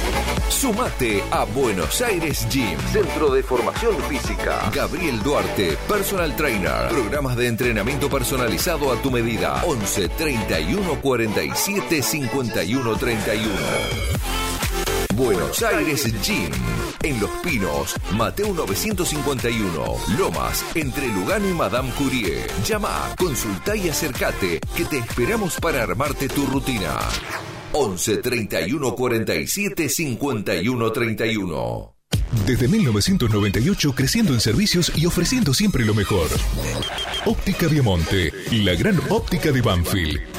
Sumate a Buenos Aires Gym, Centro de Formación Física. Gabriel Duarte, Personal Trainer. Programas de entrenamiento personalizado a tu medida. 11 31 47 51 31. Buenos Aires Gym. En Los Pinos, Mateo 951. Lomas, entre Lugano y Madame Curie. Llama, consulta y acércate, que te esperamos para armarte tu rutina. 11 31 47 51 31. Desde 1998 creciendo en servicios y ofreciendo siempre lo mejor. Óptica Viamonte, la gran óptica de Banfield.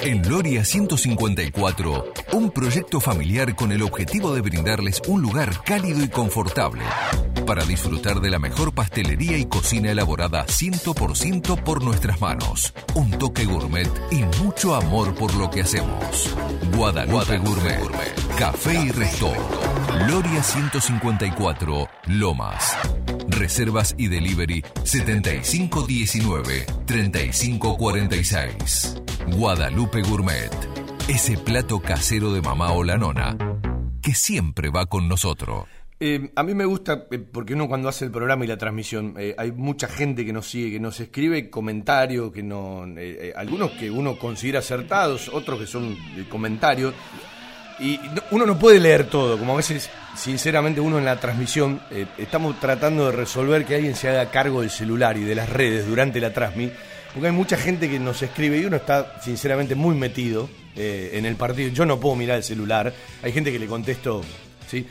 En Loria 154, un proyecto familiar con el objetivo de brindarles un lugar cálido y confortable para disfrutar de la mejor pastelería y cocina elaborada 100% por nuestras manos. Un toque gourmet y mucho amor por lo que hacemos. Guadalupe, Gourmet, Café y Resto. Loria 154, Lomas. Reservas y delivery 7519 3546. Guadalupe Gourmet. Ese plato casero de mamá o la nona que siempre va con nosotros. Eh, a mí me gusta, eh, porque uno cuando hace el programa y la transmisión, eh, hay mucha gente que nos sigue, que nos escribe comentarios, que no, algunos que uno considera acertados, otros que son comentarios, y uno no puede leer todo, como a veces, sinceramente, uno en la transmisión, estamos tratando de resolver que alguien se haga cargo del celular y de las redes durante la transmisión, porque hay mucha gente que nos escribe y uno está, sinceramente, muy metido en el partido. Yo no puedo mirar el celular, hay gente que le contesto, ¿sí?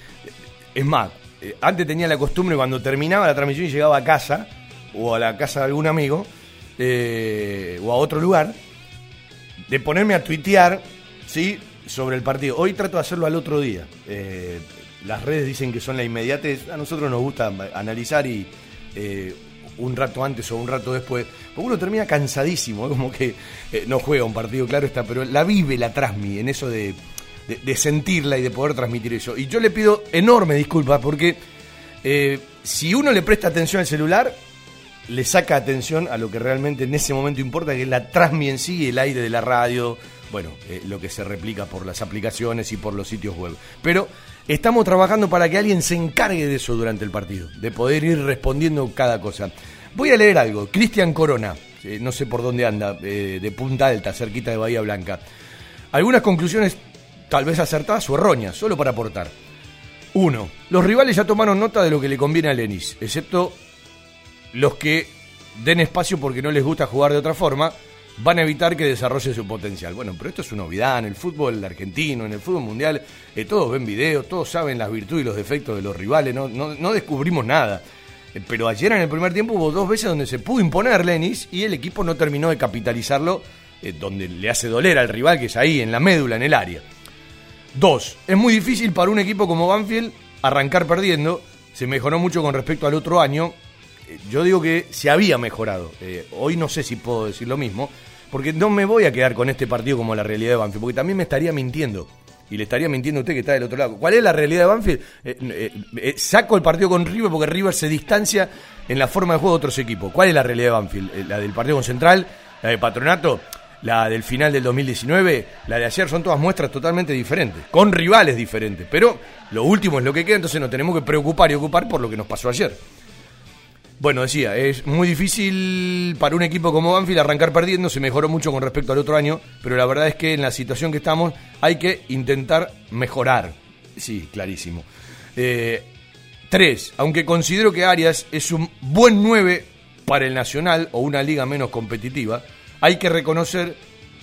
Es más, eh, antes tenía la costumbre cuando terminaba la transmisión y llegaba a casa, o a la casa de algún amigo, eh, o a otro lugar, de ponerme a tuitear ¿sí? Sobre el partido. Hoy trato de hacerlo al otro día. Eh, las redes dicen que son la inmediatez. A nosotros nos gusta analizar y un rato antes o un rato después. Porque uno termina cansadísimo, como que no juega un partido, claro está, pero la vive la transmi en eso de de, sentirla y de poder transmitir eso. Y yo le pido enorme disculpas porque eh, si uno le presta atención al celular, le saca atención a lo que realmente en ese momento importa, que es la transmi en sí, el aire de la radio, bueno, eh, lo que se replica por las aplicaciones y por los sitios web. Pero estamos trabajando para que alguien se encargue de eso durante el partido, de poder ir respondiendo cada cosa. Voy a leer algo. Cristian Corona, eh, no sé por dónde anda, eh, de Punta Alta, cerquita de Bahía Blanca. Algunas conclusiones tal vez acertadas o erróneas, solo para aportar. Uno, los rivales ya tomaron nota de lo que le conviene a Lenis, excepto los que den espacio porque no les gusta jugar de otra forma, van a evitar que desarrolle su potencial. Bueno, pero esto es una novedad en el fútbol argentino, en el fútbol mundial, eh, todos ven videos, todos saben las virtudes y los defectos de los rivales, no, descubrimos nada. Eh, pero ayer en el primer tiempo hubo dos veces donde se pudo imponer Lenis y el equipo no terminó de capitalizarlo, eh, donde le hace doler al rival, que es ahí, en la médula, en el área. Dos, es muy difícil para un equipo como Banfield arrancar perdiendo, se mejoró mucho con respecto al otro año, yo digo que se había mejorado. hoy no sé si puedo decir lo mismo, porque no me voy a quedar con este partido como la realidad de Banfield, porque también me estaría mintiendo. Y le estaría mintiendo a usted que está del otro lado. ¿Cuál es la realidad de Banfield? Eh, eh, eh, saco el partido con River porque River se distancia en la forma de juego de otros equipos. ¿Cuál es la realidad de Banfield? ¿La del partido con Central? ¿La de Patronato? ¿La del final del 2019? ¿La de ayer? Son todas muestras totalmente diferentes, con rivales diferentes. Pero lo último es lo que queda, entonces nos tenemos que preocupar y ocupar por lo que nos pasó ayer. Bueno, decía, es muy difícil para un equipo como Banfield arrancar perdiendo, se mejoró mucho con respecto al otro año, pero la verdad es que en la situación que estamos hay que intentar mejorar. Sí, clarísimo. Eh, tres, aunque considero que Arias es un buen 9 para el Nacional o una liga menos competitiva, hay que reconocer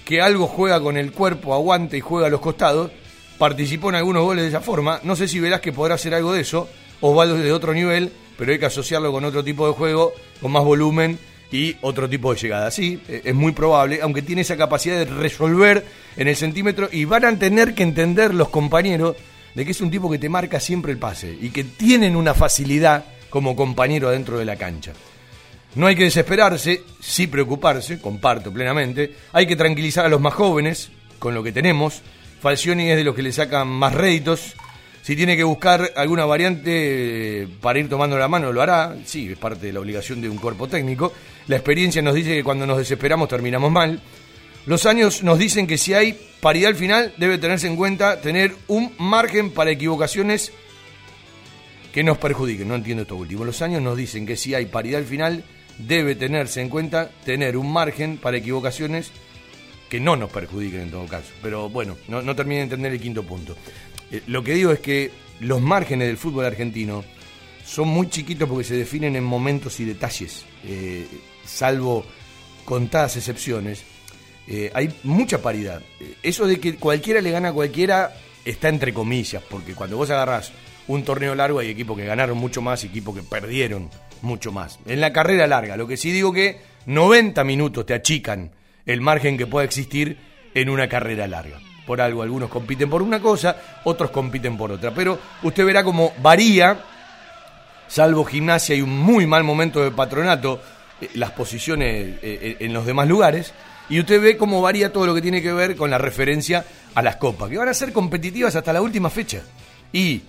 que algo juega con el cuerpo, aguanta y juega a los costados, participó en algunos goles de esa forma, no sé si verás que podrá hacer algo de eso, Osvaldo de otro nivel, pero hay que asociarlo con otro tipo de juego, con más volumen y otro tipo de llegada. Sí, e-, es muy probable, aunque tiene esa capacidad de resolver en el centímetro y van a tener que entender los compañeros de que es un tipo que te marca siempre el pase y que tienen una facilidad como compañero adentro de la cancha. No hay que desesperarse, sí preocuparse, comparto plenamente. Hay que tranquilizar a los más jóvenes con lo que tenemos. Falcioni es de los que le sacan más réditos si tiene que buscar alguna variante eh, para ir tomando la mano, lo hará. Sí, es parte de la obligación de un cuerpo técnico. La experiencia nos dice que cuando nos desesperamos terminamos mal. Los años nos dicen que si hay paridad al final, debe tenerse en cuenta tener un margen para equivocaciones que nos perjudiquen. No entiendo esto último. Los años nos dicen que si hay paridad al final, debe tenerse en cuenta tener un margen para equivocaciones que no nos perjudiquen en todo caso. Pero bueno, no, no termine de entender el quinto punto. Eh, lo que digo es que los márgenes del fútbol argentino son muy chiquitos porque se definen en momentos y detalles, eh, salvo contadas excepciones. Eh, hay mucha paridad. Eso de que cualquiera le gana a cualquiera está entre comillas, porque cuando vos agarrás un torneo largo hay equipos que ganaron mucho más y equipos que perdieron mucho más. En la carrera larga, lo que sí digo que 90 minutos te achican el margen que pueda existir en una carrera larga por algo. Algunos compiten por una cosa, otros compiten por otra. Pero usted verá cómo varía, salvo gimnasia y un muy mal momento de patronato, eh, las posiciones eh, eh, en los demás lugares. Y usted ve cómo varía todo lo que tiene que ver con la referencia a las copas, que van a ser competitivas hasta la última fecha. Y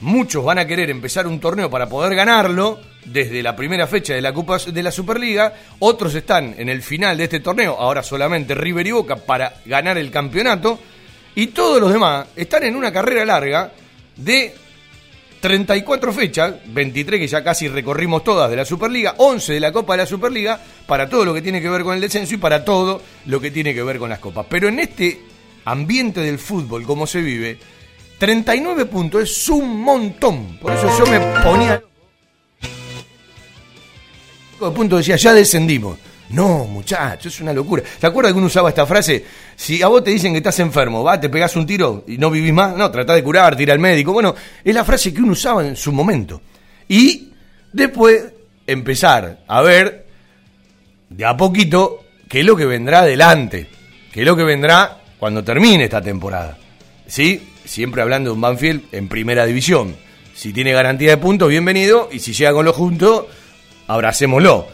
muchos van a querer empezar un torneo para poder ganarlo desde la primera fecha de la Copa de la Superliga, otros están en el final de este torneo, ahora solamente River y Boca para ganar el campeonato y todos los demás están en una carrera larga de 34 fechas, 23 que ya casi recorrimos todas de la Superliga, 11 de la Copa de la Superliga, para todo lo que tiene que ver con el descenso y para todo lo que tiene que ver con las copas. Pero en este ambiente del fútbol, como se vive, 39 puntos es un montón. Por eso yo me ponía... De punto decía, ya descendimos. No, muchacho, es una locura. ¿Te acuerdas que uno usaba esta frase? Si a vos te dicen que estás enfermo, va, te pegás un tiro y no vivís más, no, tratá de curar, tira al médico. Bueno, es la frase que uno usaba en su momento. Y después empezar a ver de a poquito qué es lo que vendrá adelante, qué es lo que vendrá cuando termine esta temporada. ¿Sí? Siempre hablando de un Banfield en primera división. Si tiene garantía de puntos, bienvenido. Y si llega con lo junto, abracémoslo.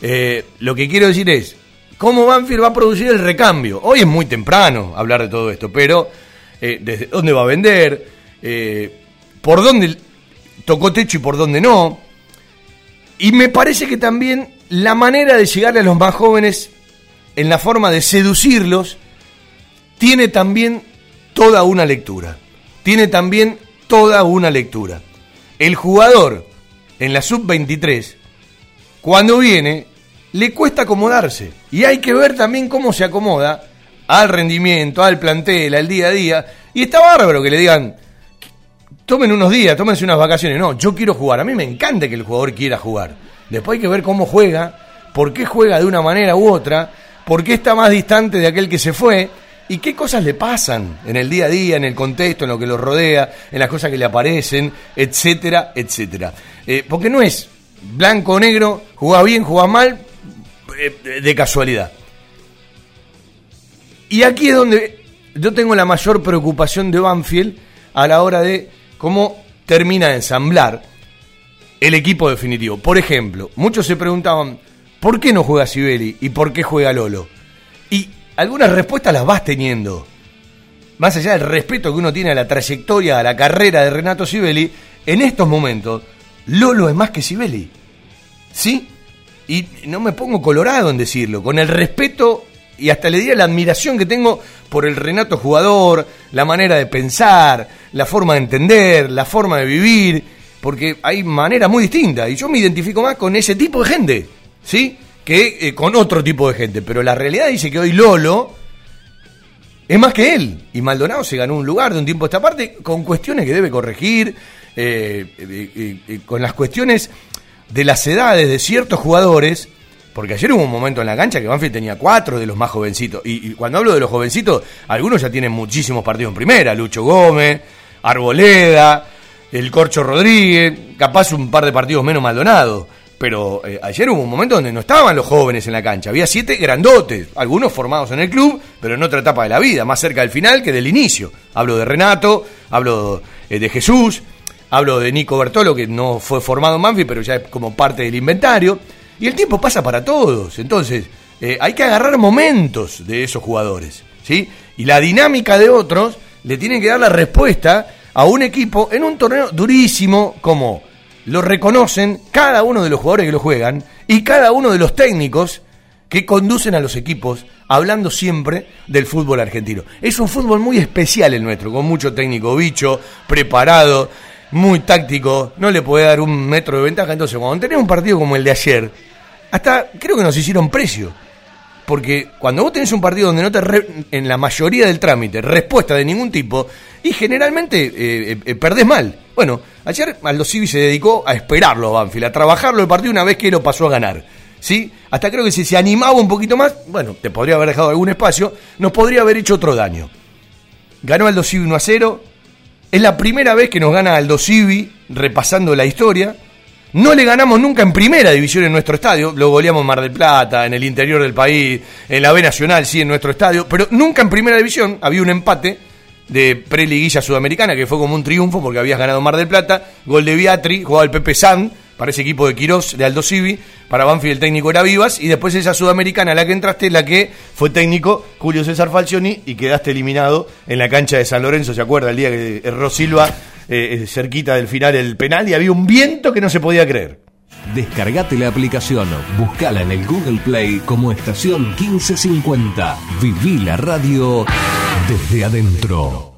Eh, lo que quiero decir es, ¿cómo Banfield va a producir el recambio? Hoy es muy temprano hablar de todo esto, pero eh, ¿desde dónde va a vender? Eh, ¿Por dónde tocó techo y por dónde no? Y me parece que también la manera de llegarle a los más jóvenes en la forma de seducirlos tiene también toda una lectura. Tiene también toda una lectura. El jugador en la sub-23, cuando viene, le cuesta acomodarse. Y hay que ver también cómo se acomoda al rendimiento, al plantel, al día a día. Y está bárbaro que le digan, tomen unos días, tómense unas vacaciones. No, yo quiero jugar. A mí me encanta que el jugador quiera jugar. Después hay que ver cómo juega, por qué juega de una manera u otra, por qué está más distante de aquel que se fue y qué cosas le pasan en el día a día, en el contexto, en lo que lo rodea, en las cosas que le aparecen, etcétera, etcétera. Eh, porque no es blanco o negro, juega bien, juega mal, eh, de casualidad. Y aquí es donde yo tengo la mayor preocupación de Banfield a la hora de cómo termina de ensamblar el equipo definitivo. Por ejemplo, muchos se preguntaban, ¿por qué no juega Sibeli y por qué juega Lolo? Y algunas respuestas las vas teniendo. Más allá del respeto que uno tiene a la trayectoria, a la carrera de Renato Sibeli, en estos momentos, Lolo es más que Sibeli. ¿Sí? Y no me pongo colorado en decirlo, con el respeto y hasta le diría la admiración que tengo por el Renato jugador, la manera de pensar, la forma de entender, la forma de vivir, porque hay maneras muy distintas y yo me identifico más con ese tipo de gente, ¿sí? Que eh, con otro tipo de gente, pero la realidad dice que hoy Lolo es más que él y Maldonado se ganó un lugar de un tiempo a esta parte con cuestiones que debe corregir, eh, con las cuestiones de las edades de ciertos jugadores porque ayer hubo un momento en la cancha que Banfield tenía cuatro de los más jovencitos. Y, cuando hablo de los jovencitos, algunos ya tienen muchísimos partidos en primera. Lucho Gómez, Arboleda, el Corcho Rodríguez, capaz un par de partidos menos Maldonado. Pero eh, ayer hubo un momento donde no estaban los jóvenes en la cancha. Había siete grandotes, algunos formados en el club, pero en otra etapa de la vida, más cerca del final que del inicio. Hablo de Renato, hablo eh, de Jesús, hablo de Nico Bertolo, que no fue formado en Banfield, pero ya es como parte del inventario. Y el tiempo pasa para todos. Entonces, eh, hay que agarrar momentos de esos jugadores. ¿sí? Y la dinámica de otros le tiene que dar la respuesta a un equipo en un torneo durísimo como lo reconocen cada uno de los jugadores que lo juegan y cada uno de los técnicos que conducen a los equipos, hablando siempre del fútbol argentino. Es un fútbol muy especial el nuestro, con mucho técnico bicho, preparado, muy táctico, no le puede dar un metro de ventaja. Entonces, cuando tenés un partido como el de ayer, hasta creo que nos hicieron precio. Porque cuando vos tenés un partido donde no te, en la mayoría del trámite, respuesta de ningún tipo, y generalmente eh, eh, perdés mal. Bueno, ayer Aldo Civi se dedicó a esperarlo a Banfield, a trabajarlo el partido una vez que lo pasó a ganar. ¿Sí? Hasta creo que si se animaba un poquito más, bueno, te podría haber dejado algún espacio, nos podría haber hecho otro daño. Ganó Aldo Civi 1 a 0, es la primera vez que nos gana Aldo Civi, repasando la historia. No le ganamos nunca en primera división en nuestro estadio. Lo goleamos en Mar del Plata, en el interior del país, en la B Nacional, sí, en nuestro estadio. Pero nunca en primera división había un empate de preliguilla sudamericana que fue como un triunfo porque habías ganado Mar del Plata. Gol de Beatri, jugaba el Pepe San para ese equipo de Quirós, de Aldo Civi, para Banfield el técnico era Vivas, y después esa sudamericana la que entraste, la que fue técnico Julio César Falcioni, y quedaste eliminado en la cancha de San Lorenzo, ¿se acuerda? El día que erró Silva eh, eh, cerquita del final el penal y había un viento que no se podía creer. Descargate la aplicación, buscala en el Google Play como estación 1550. Viví la radio desde adentro.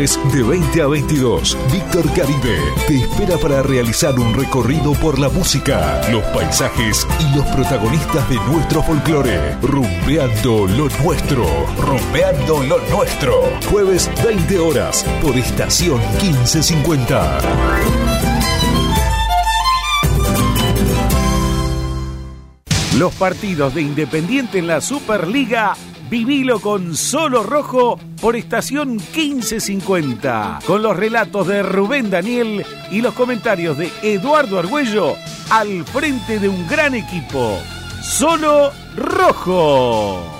De 20 a 22, Víctor Caribe te espera para realizar un recorrido por la música, los paisajes y los protagonistas de nuestro folclore. Rumbeando lo nuestro, rumbeando lo nuestro. Jueves 20 horas por estación 1550. Los partidos de Independiente en la Superliga Vivilo con Solo Rojo por estación 1550, con los relatos de Rubén Daniel y los comentarios de Eduardo Argüello al frente de un gran equipo. Solo Rojo.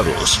invitados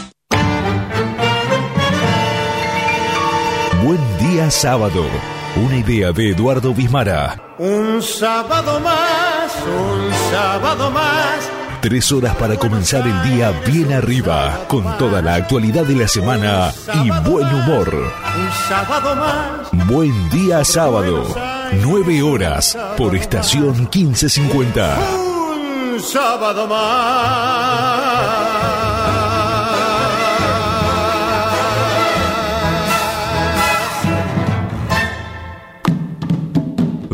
Día sábado. Una idea de Eduardo Bismara. Un sábado más, un sábado más. Tres horas para comenzar el día bien arriba, con toda la actualidad de la semana y buen humor. Un sábado más. Buen día sábado. Nueve horas por estación 1550. Un sábado más.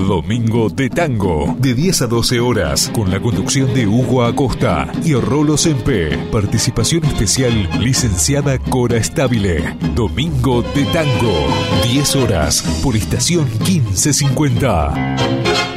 Domingo de Tango, de 10 a 12 horas, con la conducción de Hugo Acosta y Rolo Sempe. Participación especial, licenciada Cora Estabile. Domingo de Tango, 10 horas, por estación 1550.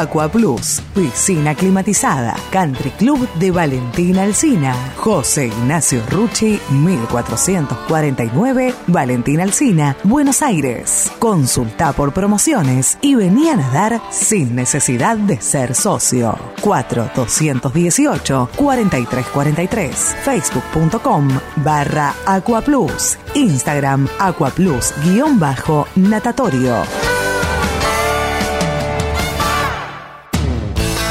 Aqua Plus, piscina climatizada, Country Club de Valentina Alcina, José Ignacio Rucci, 1449, Valentina Alcina, Buenos Aires. Consulta por promociones y vení a nadar sin necesidad de ser socio. 4218 4343, facebook.com barra Aqua Plus, Instagram Aqua Plus guion bajo natatorio.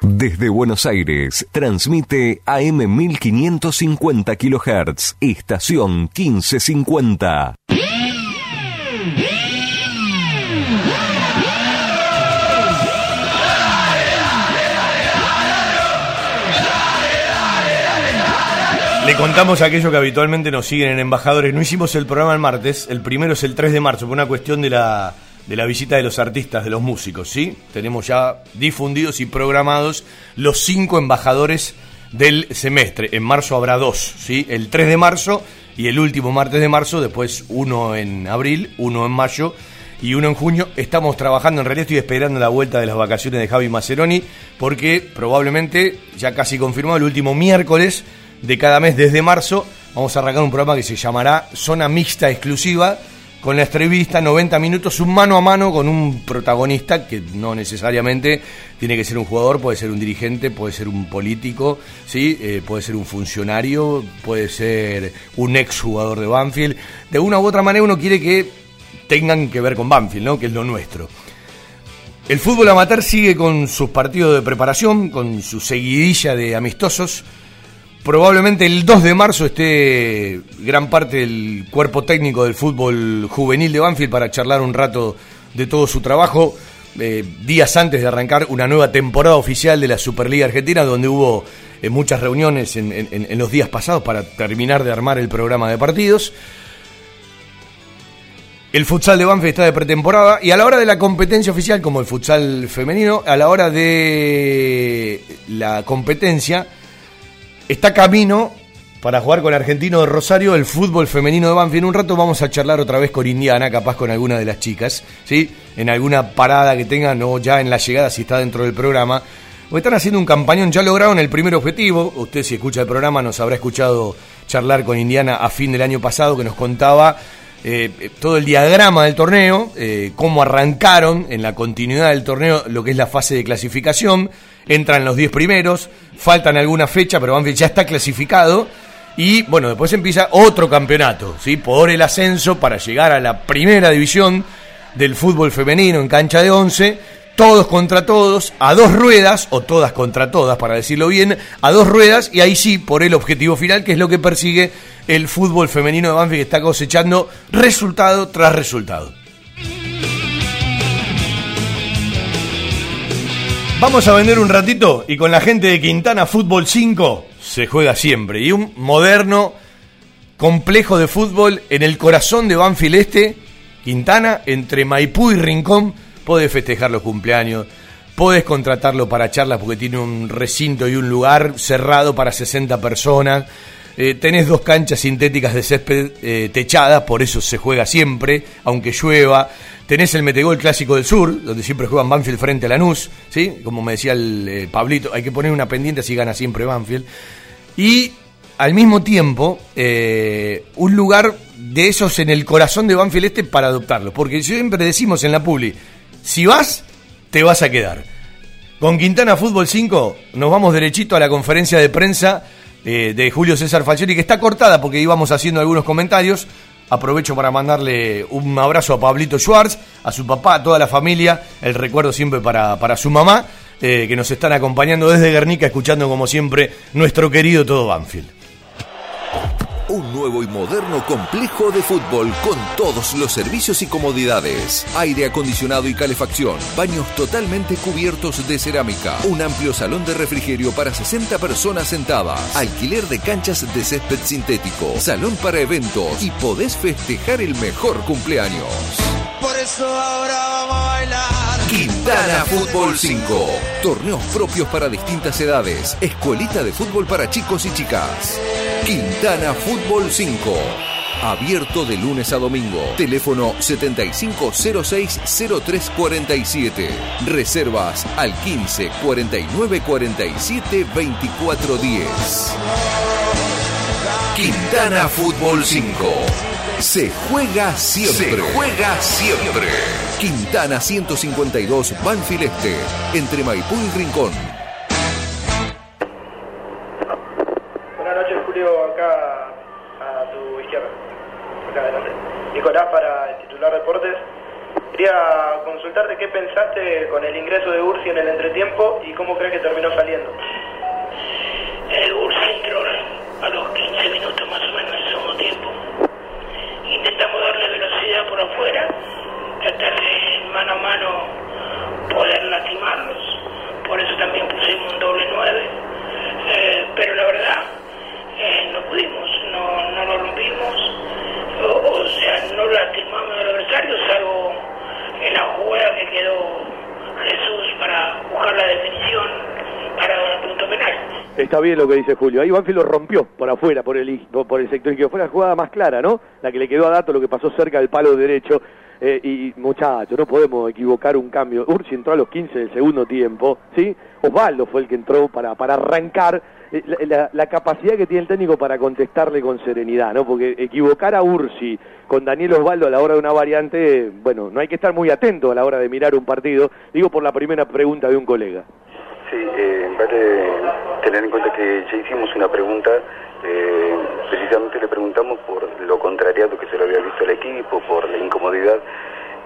Desde Buenos Aires, transmite AM 1550 kHz, estación 1550. Le contamos a aquellos que habitualmente nos siguen en Embajadores. No hicimos el programa el martes, el primero es el 3 de marzo, por una cuestión de la de la visita de los artistas, de los músicos, ¿sí? Tenemos ya difundidos y programados los cinco embajadores del semestre. En marzo habrá dos, ¿sí? El 3 de marzo y el último martes de marzo, después uno en abril, uno en mayo y uno en junio. Estamos trabajando, en realidad estoy esperando la vuelta de las vacaciones de Javi Maceroni, porque probablemente, ya casi confirmado, el último miércoles de cada mes desde marzo, vamos a arrancar un programa que se llamará Zona Mixta Exclusiva con la entrevista 90 minutos, un mano a mano con un protagonista que no necesariamente tiene que ser un jugador, puede ser un dirigente, puede ser un político, ¿sí? Eh, puede ser un funcionario, puede ser un ex jugador de Banfield. De una u otra manera uno quiere que tengan que ver con Banfield, ¿no? que es lo nuestro. El fútbol amateur sigue con sus partidos de preparación, con su seguidilla de amistosos. Probablemente el 2 de marzo esté gran parte del cuerpo técnico del fútbol juvenil de Banfield para charlar un rato de todo su trabajo. Eh, días antes de arrancar una nueva temporada oficial de la Superliga Argentina, donde hubo eh, muchas reuniones en, los días pasados para terminar de armar el programa de partidos. El futsal de Banfield está de pretemporada y a la hora de la competencia oficial, como el futsal femenino, a la hora de la competencia, está camino para jugar con el argentino de Rosario el fútbol femenino de Banfield. En un rato vamos a charlar otra vez con Indiana, capaz con alguna de las chicas, ¿sí? En alguna parada que tengan o ya en la llegada si está dentro del programa. O están haciendo un campañón, ya lograron el primer objetivo. Usted si escucha el programa nos habrá escuchado charlar con Indiana a fin del año pasado que nos contaba eh, todo el diagrama del torneo, eh, cómo arrancaron en la continuidad del torneo lo que es la fase de clasificación entran los 10 primeros, faltan alguna fecha, pero Banfield ya está clasificado. Y bueno, después empieza otro campeonato, ¿sí? Por el ascenso para llegar a la primera división del fútbol femenino en cancha de 11, todos contra todos, a dos ruedas, o todas contra todas, para decirlo bien, a dos ruedas, y ahí sí, por el objetivo final, que es lo que persigue el fútbol femenino de Banfield, que está cosechando resultado tras resultado. Vamos a vender un ratito y con la gente de Quintana Fútbol 5 se juega siempre. Y un moderno complejo de fútbol en el corazón de Banfield Este, Quintana, entre Maipú y Rincón, podés festejar los cumpleaños, podés contratarlo para charlas porque tiene un recinto y un lugar cerrado para 60 personas. Eh, tenés dos canchas sintéticas de césped eh, techadas, por eso se juega siempre, aunque llueva. Tenés el Metegol Clásico del Sur, donde siempre juegan Banfield frente a Lanús, ¿sí? Como me decía el eh, Pablito, hay que poner una pendiente si gana siempre Banfield. Y al mismo tiempo, eh, un lugar de esos en el corazón de Banfield Este para adoptarlo. Porque siempre decimos en la Publi, si vas, te vas a quedar. Con Quintana Fútbol 5 nos vamos derechito a la conferencia de prensa de Julio César Falcioni, que está cortada porque íbamos haciendo algunos comentarios. Aprovecho para mandarle un abrazo a Pablito Schwartz, a su papá, a toda la familia, el recuerdo siempre para, para su mamá, eh, que nos están acompañando desde Guernica, escuchando como siempre nuestro querido todo Banfield. Un nuevo y moderno complejo de fútbol con todos los servicios y comodidades. Aire acondicionado y calefacción. Baños totalmente cubiertos de cerámica. Un amplio salón de refrigerio para 60 personas sentadas. Alquiler de canchas de césped sintético. Salón para eventos. Y podés festejar el mejor cumpleaños. Por eso ahora vamos a bailar. Quintana Fútbol 5. Torneos propios para distintas edades. Escuelita de fútbol para chicos y chicas. Quintana Fútbol 5. Abierto de lunes a domingo. Teléfono 7506-0347. Reservas al 15 49 47 24 10. Quintana Fútbol 5. Se juega siempre. Se juega siempre. Quintana 152 Banfield Este. Entre Maipú y Rincón. Qué pensaste con el ingreso de Ursi en el entretiempo y cómo crees que terminó saliendo. El Ursi entró a los 15 minutos más o menos del segundo tiempo. Intentamos darle velocidad por afuera, tratar de mano a mano poder lastimarlos. Por eso también pusimos un doble 9. Eh, pero la verdad, eh, no pudimos, no, no lo rompimos. O, o sea, no lastimamos al adversario, salvo en la jugada que quedó Jesús para buscar la definición para el punto penal. Está bien lo que dice Julio. Ahí Banfield lo rompió por afuera, por el, por el sector que fue la jugada más clara, ¿no? La que le quedó a Dato, lo que pasó cerca del palo derecho. Eh, y muchachos, no podemos equivocar un cambio. Ursi entró a los 15 del segundo tiempo, ¿sí? Osvaldo fue el que entró para, para arrancar. Eh, La, la- capacidad que tiene el técnico para contestarle con serenidad, ¿no? Porque equivocar a Ursi con Daniel Osvaldo a la hora de una variante, bueno, no hay que estar muy atento a la hora de mirar un partido. Digo por la primera pregunta de un colega. Sí, eh, vale tener en cuenta que ya hicimos una pregunta, eh, precisamente le preguntamos por lo contrariado que se lo había visto al equipo, por la incomodidad,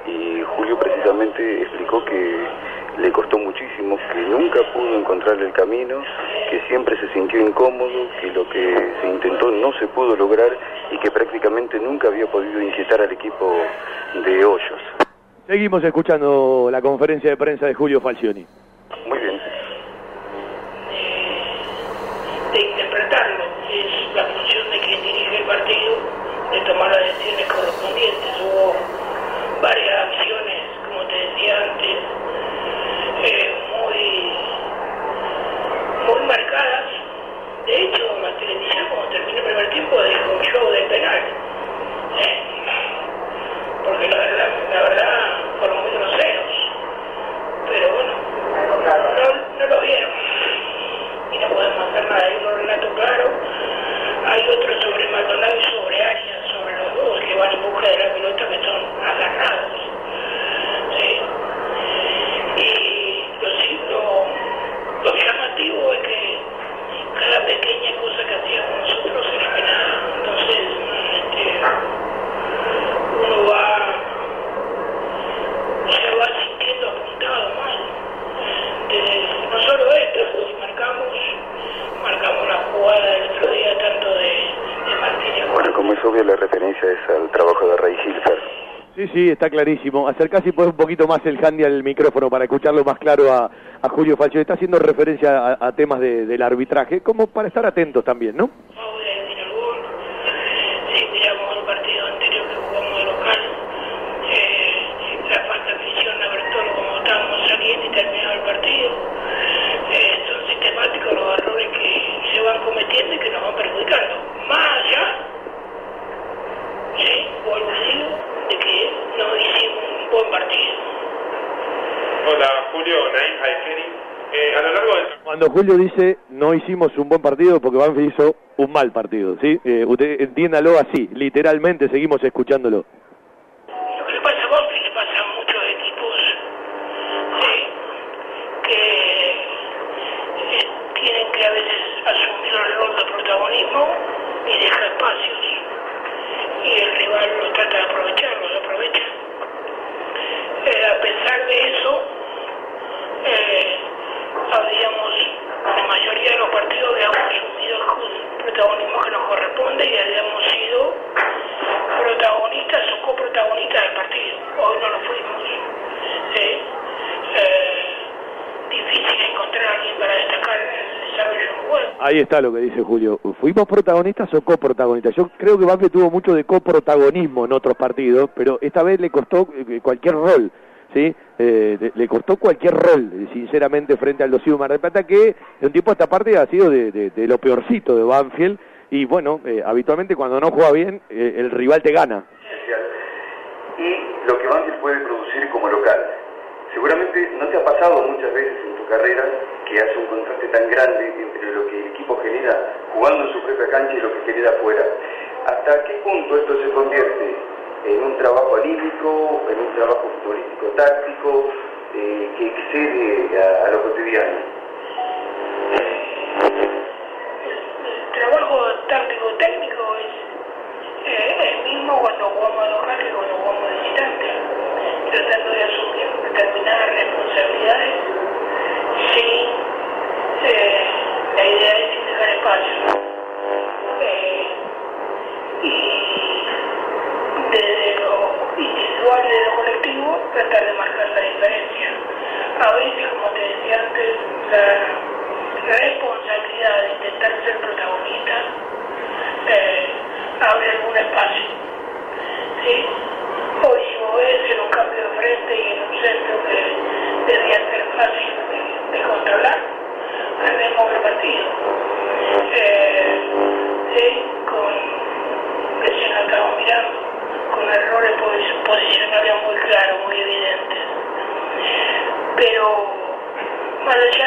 y Julio precisamente explicó que le costó muchísimo, que nunca pudo encontrar el camino, que siempre se sintió incómodo, que lo que se intentó no se pudo lograr y que prácticamente nunca había podido inquietar al equipo de Hoyos. Seguimos escuchando la conferencia de prensa de Julio Falcioni. Muy bien. de interpretarlo. Es la función de quien dirige el partido de tomar las decisiones correspondientes. Hubo varias acciones, como te decía antes, eh, muy, muy marcadas. De hecho, Martínez cuando terminó el primer tiempo, dijo show del penal. Eh, porque la verdad, la verdad fueron muy groseros. Pero bueno, no, no lo vieron y no podemos hacer nada. Hay un relato claro, hay otro sobre Maldonado y sobre Arias, sobre los dos que van en busca de la pelota que son agarrados. ¿sí? Y lo, sí- lo, lo llamativo es que cada pequeña cosa que hacíamos nosotros era penada. Entonces, este, uno va, se va sintiendo apuntado mal. De- no solo esto, si marcamos, marcamos la jugada del otro día tanto de, de Martínez Bueno, como es obvio, la referencia es al trabajo de Ray Hilfer. Sí, está clarísimo. Acercá si puedes un poquito más el handy al micrófono para escucharlo más claro a, Julio Falcioni. Está haciendo referencia a, a temas de- del arbitraje, como para estar atentos también, ¿no? si miramos el partido anterior que jugamos de local, eh, la falta que hicieron a Bertolo como estábamos saliendo y terminado el partido, eh, son sistemáticos los errores que se van cometiendo y que nos van perjudicando. Más allá, sí, vuelvo y digo, de que no hicimos un buen partido. Hola, Julio, Naim Haiferi. Eh, a lo largo del Cuando Julio dice no hicimos un buen partido porque Banfield hizo un mal partido, ¿sí? Eh, usted entiéndalo así, literalmente seguimos escuchándolo. Lo que le pasa a Banfield le pasa a muchos equipos sí, que eh, tienen que a veces asumir el rol de protagonismo y dejar espacios. Y el rival lo trata de aprovechar, los aprovecha. Eh, a pesar de eso, eh, habíamos, en la mayoría de los partidos, habíamos asumido el protagonismo que nos corresponde y habíamos Ahí está lo que dice Julio. ¿Fuimos protagonistas o coprotagonistas? Yo creo que Banfield tuvo mucho de coprotagonismo en otros partidos, pero esta vez le costó eh, cualquier rol. ¿sí? Eh, le costó cualquier rol, sinceramente, frente al Dosivo Mar del Plata, que en un tiempo esta parte ha sido de, de- de lo peorcito de Banfield. Y bueno, eh, habitualmente cuando no juega bien, eh, el rival te gana. y lo que Banfield puede producir como local. Seguramente no te ha pasado muchas veces en tu carrera que hace un contraste tan grande entre lo que el equipo genera jugando en su propia cancha y lo que genera afuera. ¿Hasta qué punto esto se convierte en un trabajo anímico, en un trabajo futbolístico táctico eh, que excede a lo cotidiano? El trabajo táctico técnico es eh, el mismo cuando jugamos local que cuando jugamos de visitante, tratando de asumir determinadas responsabilidades sin eh, la idea de sin dejar espacio. Eh, y desde lo individual y de lo colectivo tratar de marcar la diferencia. A veces, como te decía antes, la responsabilidad de intentar ser protagonistas eh, abre algún espacio. ¿sí? Hoy si vos ves en un cambio de frente y en un centro que debía ser fácil de, de controlar, perdemos el partido. Eh, sí, con, recién lo estaba mirando, con errores posi- posicionales muy claros, muy evidentes. Pero más allá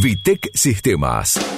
Vitec Sistemas.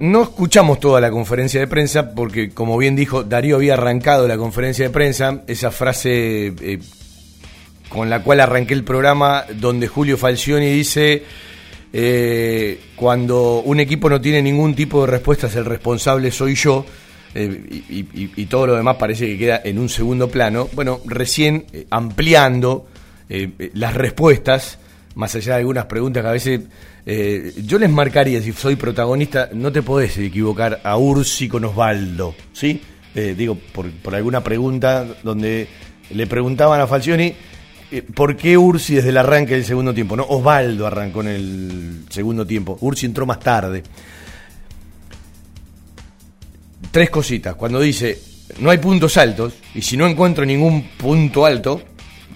No escuchamos toda la conferencia de prensa porque, como bien dijo, Darío había arrancado la conferencia de prensa, esa frase eh, con la cual arranqué el programa, donde Julio Falcioni dice, eh, cuando un equipo no tiene ningún tipo de respuestas, el responsable soy yo, eh, y, y- y todo lo demás parece que queda en un segundo plano. Bueno, recién eh, ampliando eh, eh, las respuestas, más allá de algunas preguntas que a veces eh, yo les marcaría, si soy protagonista, no te podés equivocar a Ursi con Osvaldo, ¿sí? Eh, digo, por, alguna pregunta donde le preguntaban a Falcioni eh, ¿por qué Ursi desde el arranque del segundo tiempo? No, Osvaldo arrancó en el segundo tiempo. Ursi entró más tarde. Tres cositas. Cuando dice no hay puntos altos, y si no encuentro ningún punto alto,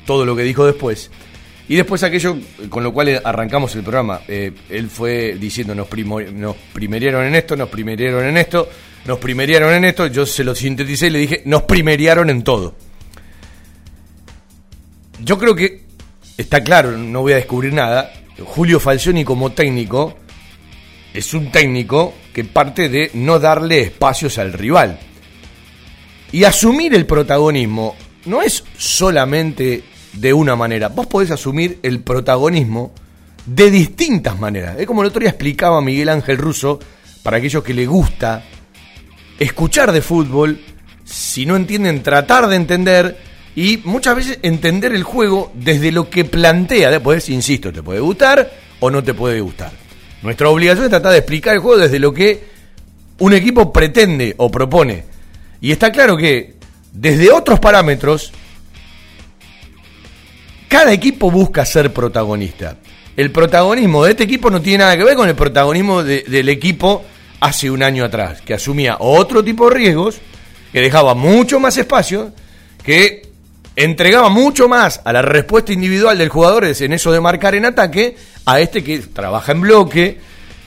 todo lo que dijo después. Y después aquello con lo cual arrancamos el programa. Eh, él fue diciendo nos, primo, primerieron en esto, nos primerieron en esto, nos primerieron en esto. Yo se lo sinteticé y le dije, nos primeriaron en todo. Yo creo que está claro, no voy a descubrir nada. Julio Falcioni como técnico es un técnico que parte de no darle espacios al rival. Y asumir el protagonismo no es solamente de una manera. Vos podés asumir el protagonismo de distintas maneras. Es como el otro día explicaba Miguel Ángel Russo, para aquellos que le gusta escuchar de fútbol, si no entienden, tratar de entender y muchas veces entender el juego desde lo que plantea. Después, insisto, te puede gustar o no te puede gustar. Nuestra obligación es tratar de explicar el juego desde lo que un equipo pretende o propone. Y está claro que desde otros parámetros, cada equipo busca ser protagonista. El protagonismo de este equipo no tiene nada que ver con el protagonismo del equipo hace un año atrás, que asumía otro tipo de riesgos, que dejaba mucho más espacio, que entregaba mucho más a la respuesta individual del jugador en eso de marcar en ataque, a este que trabaja en bloque,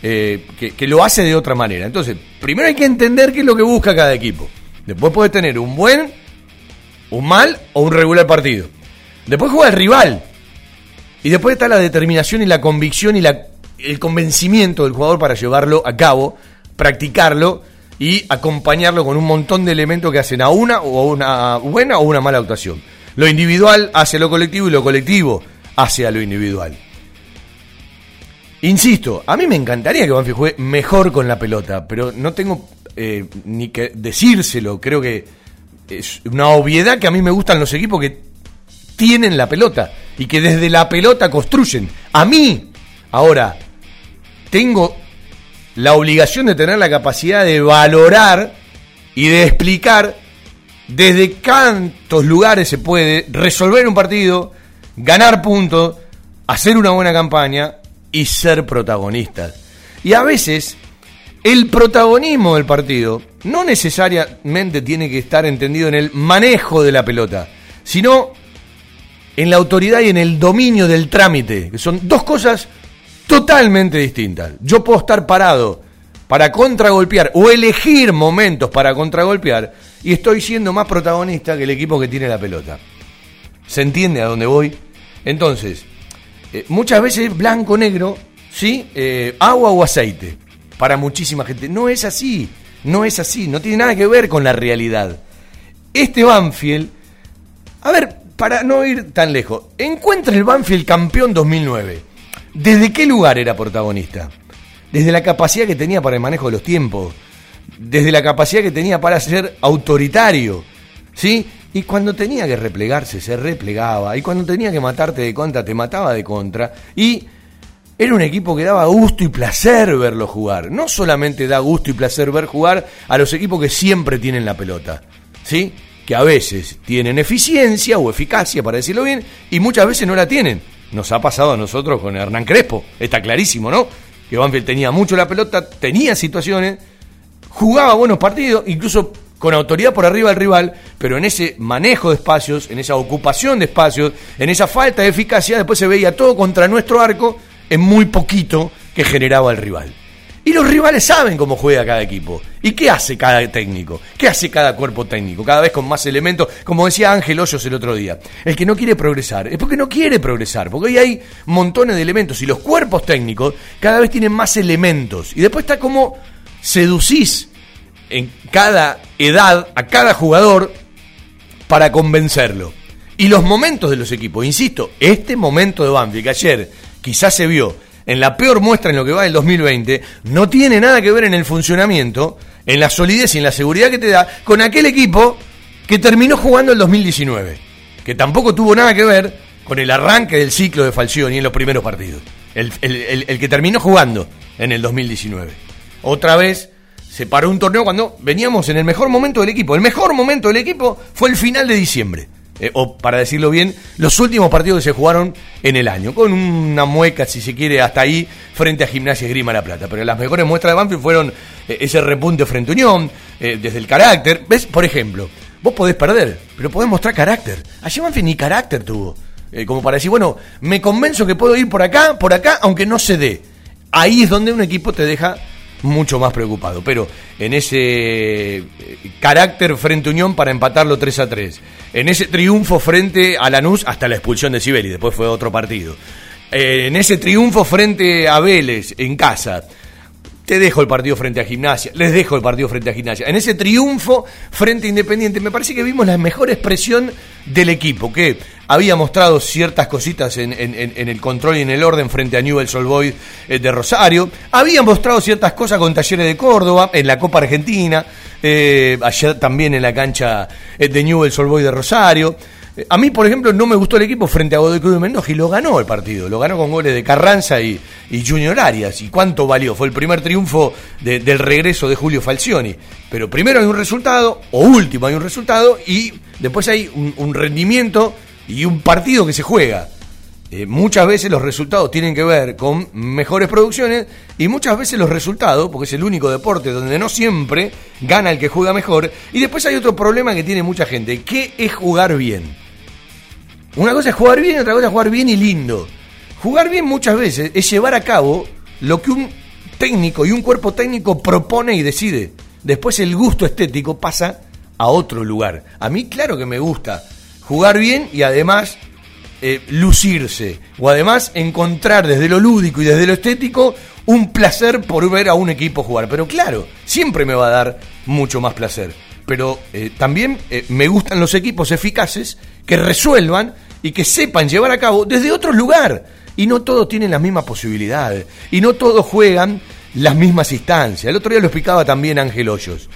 eh, que, que, lo hace de otra manera. Entonces, primero hay que entender qué es lo que busca cada equipo. Después puede tener un buen, un mal o un regular partido. Después juega el rival. Y después está la determinación y la convicción y el convencimiento del jugador para llevarlo a cabo, practicarlo y acompañarlo con un montón de elementos que hacen a una o una buena o una mala actuación. Lo individual hace a lo colectivo y lo colectivo hace a lo individual. Insisto, a mí me encantaría que Banfield juegue mejor con la pelota, pero no tengo eh, ni que decírselo. Creo que es una obviedad que a mí me gustan los equipos que tienen la pelota y que desde la pelota construyen. A mí, ahora, tengo la obligación de tener la capacidad de valorar y de explicar desde cuántos lugares se puede resolver un partido, ganar puntos, hacer una buena campaña y ser protagonistas. Y a veces el protagonismo del partido no necesariamente tiene que estar entendido en el manejo de la pelota, sino en la autoridad y en el dominio del trámite, que son dos cosas totalmente distintas. Yo puedo estar parado para contragolpear o elegir momentos para contragolpear y estoy siendo más protagonista que el equipo que tiene la pelota. ¿Se entiende a dónde voy? Entonces, eh, muchas veces blanco-negro, ¿sí? Eh, agua o aceite para muchísima gente. No es así, no es así, no tiene nada que ver con la realidad. Este Banfield, a ver, para no ir tan lejos, encuentra el Banfield campeón 2009. ¿Desde qué lugar era protagonista? Desde la capacidad que tenía para el manejo de los tiempos, desde la capacidad que tenía para ser autoritario, ¿sí? Y cuando tenía que replegarse, se replegaba. Y cuando tenía que matarte de contra, te mataba de contra. Y era un equipo que daba gusto y placer verlo jugar. No solamente da gusto y placer ver jugar a los equipos que siempre tienen la pelota, ¿sí? Que a veces tienen eficiencia o eficacia, para decirlo bien, y muchas veces no la tienen. Nos ha pasado a nosotros con Hernán Crespo, está clarísimo, ¿no? Que Banfield tenía mucho la pelota, tenía situaciones, jugaba buenos partidos, incluso con autoridad por arriba del rival, pero en ese manejo de espacios, en esa ocupación de espacios, en esa falta de eficacia, después se veía todo contra nuestro arco en muy poquito que generaba el rival. Y los rivales saben cómo juega cada equipo. ¿Y qué hace cada técnico? ¿Qué hace cada cuerpo técnico? Cada vez con más elementos. Como decía Ángel Hoyos el otro día. El que no quiere progresar es porque no quiere progresar. Porque hoy hay montones de elementos. Y los cuerpos técnicos cada vez tienen más elementos. Y después está como seducís en cada edad a cada jugador para convencerlo. Y los momentos de los equipos. Insisto, este momento de Banfield que ayer quizás se vio en la peor muestra en lo que va del 2020, no tiene nada que ver en el funcionamiento, en la solidez y en la seguridad que te da con aquel equipo que terminó jugando el 2019, que tampoco tuvo nada que ver con el arranque del ciclo de Falcioni en los primeros partidos, el, el que terminó jugando en el 2019. Otra vez se paró un torneo cuando veníamos en el mejor momento del equipo. El mejor momento del equipo fue el final de diciembre. Eh, o para decirlo bien, los últimos partidos que se jugaron en el año, con una mueca, si se quiere, hasta ahí, frente a Gimnasia Grima La Plata. Pero las mejores muestras de Banfield fueron eh, ese repunte frente a Unión, eh, desde el carácter. ¿Ves? Por ejemplo, vos podés perder, pero podés mostrar carácter. Allí Banfield ni carácter tuvo. como para decir, bueno, me convenzo que puedo ir por acá, por acá, aunque no se dé. Ahí es donde un equipo te deja mucho más preocupado. Pero en ese carácter frente a Unión para empatarlo 3 a 3, en ese triunfo frente a Lanús hasta la expulsión de Sibeli, después fue otro partido. Eh, en ese triunfo frente a Vélez en casa, te dejo el partido frente a Gimnasia, les dejo el partido frente a Gimnasia. En ese triunfo frente a Independiente, me parece que vimos la mejor expresión del equipo, que había mostrado ciertas cositas en, el control y en el orden frente a Newell's Old Boys eh, de Rosario, había mostrado ciertas cosas con Talleres de Córdoba, en la Copa Argentina, eh, también en la cancha eh, de Newell's Old Boys de Rosario. A mí, por ejemplo, no me gustó el equipo frente a Godoy Cruz de Mendoza y lo ganó el partido. Lo ganó con goles de Carranza y, Junior Arias. ¿Y cuánto valió? Fue el primer triunfo del regreso de Julio Falcioni. Pero primero hay un resultado, o último hay un resultado, y después hay un, rendimiento y un partido que se juega. Eh, muchas veces los resultados tienen que ver con mejores producciones y muchas veces los resultados, porque es el único deporte donde no siempre gana el que juega mejor. Y después hay otro problema que tiene mucha gente, que es jugar bien. Una cosa es jugar bien otra cosa es jugar bien y lindo. Jugar bien muchas veces es llevar a cabo lo que un técnico y un cuerpo técnico propone y decide. Después el gusto estético pasa a otro lugar. A mí claro que me gusta jugar bien y además eh, lucirse. O además encontrar desde lo lúdico y desde lo estético un placer por ver a un equipo jugar. Pero claro, siempre me va a dar mucho más placer. Pero eh, también eh, me gustan los equipos eficaces que resuelvan y que sepan llevar a cabo desde otro lugar. Y no todos tienen las mismas posibilidades. Y no todos juegan las mismas instancias. El otro día lo explicaba también Ángel Hoyos.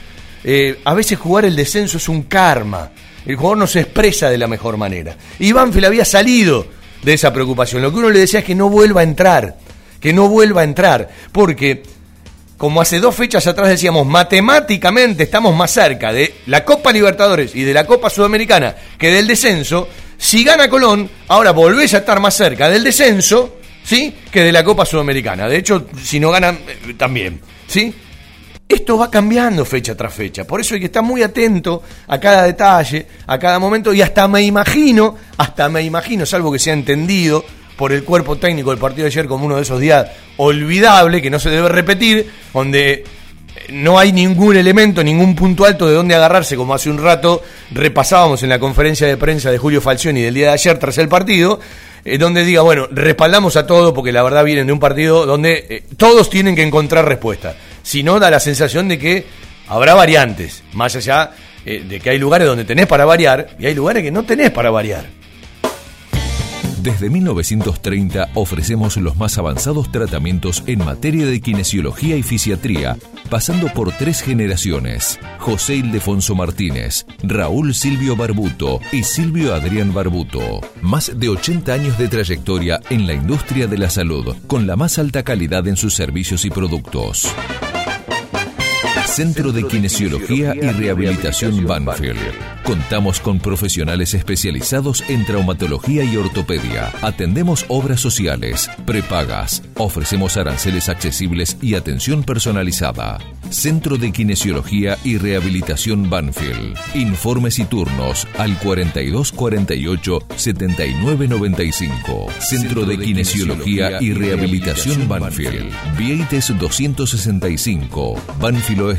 Eh, a veces jugar el descenso es un karma. El jugador no se expresa de la mejor manera. Y Banfield había salido de esa preocupación. Lo que uno le decía es que no vuelva a entrar. Que no vuelva a entrar. Porque, como hace dos fechas atrás decíamos, matemáticamente estamos más cerca de la Copa Libertadores y de la Copa Sudamericana que del descenso si gana Colón, ahora volvés a estar más cerca del descenso, ¿sí? Que de la Copa Sudamericana. De hecho, si no ganan, eh, también, ¿sí? Esto va cambiando fecha tras fecha, por eso hay que estar muy atento a cada detalle, a cada momento, y hasta me imagino, hasta me imagino, salvo que sea entendido por el cuerpo técnico del partido de ayer como uno de esos días olvidable, que no se debe repetir, donde no hay ningún elemento, ningún punto alto de donde agarrarse, como hace un rato repasábamos en la conferencia de prensa de Julio Falcioni del día de ayer tras el partido, eh, donde diga, bueno, respaldamos a todo porque la verdad vienen de un partido donde eh, todos tienen que encontrar respuesta. Si no, da la sensación de que habrá variantes, más allá eh, de que hay lugares donde tenés para variar y hay lugares que no tenés para variar. Desde 1930 ofrecemos los más avanzados tratamientos en materia de kinesiología y fisiatría, pasando por tres generaciones. José Ildefonso Martínez, Raúl Silvio Barbuto y Silvio Adrián Barbuto. Más de 80 años de trayectoria en la industria de la salud, con la más alta calidad en sus servicios y productos. Centro de Kinesiología y Rehabilitación Banfield. Contamos con profesionales especializados en traumatología y ortopedia. Atendemos obras sociales, prepagas. Ofrecemos aranceles accesibles y atención personalizada. Centro de Kinesiología y Rehabilitación Banfield. Informes y turnos al 4248 7995. Centro de Kinesiología y Rehabilitación Banfield. Vieites 265. Banfield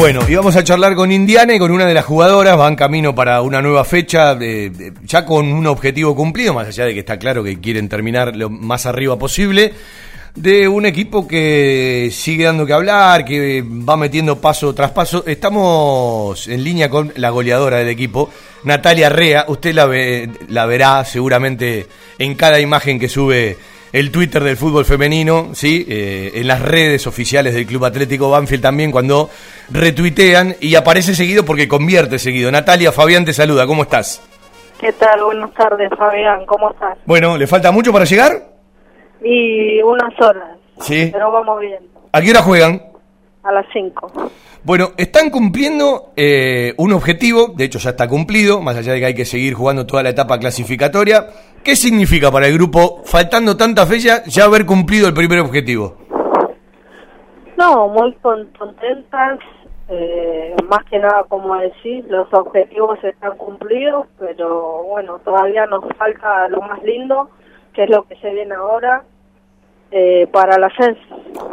Bueno, y vamos a charlar con Indiana y con una de las jugadoras, van camino para una nueva fecha, ya con un objetivo cumplido, más allá de que está claro que quieren terminar lo más arriba posible, de un equipo que sigue dando que hablar, que va metiendo paso tras paso. Estamos en línea con la goleadora del equipo, Natalia Rea, usted la, la verá seguramente en cada imagen que sube el Twitter del fútbol femenino, ¿sí? Eh, en las redes oficiales del Club Atlético Banfield también cuando retuitean y aparece seguido porque convierte seguido. Natalia, Fabián te saluda, ¿cómo estás? ¿Qué tal? Buenas tardes, Fabián, ¿cómo estás? Bueno, ¿le falta mucho para llegar? Y unas horas, Sí. pero vamos bien, ¿A qué hora juegan? A las 5. Bueno, están cumpliendo eh, un objetivo, de hecho ya está cumplido, más allá de que hay que seguir jugando toda la etapa clasificatoria. ¿Qué significa para el grupo, faltando tanta fecha, ya haber cumplido el primer objetivo? No, muy con- contentas, eh, más que nada, como decís, los objetivos están cumplidos, pero bueno, todavía nos falta lo más lindo, que es lo que se viene ahora eh, para el ascenso.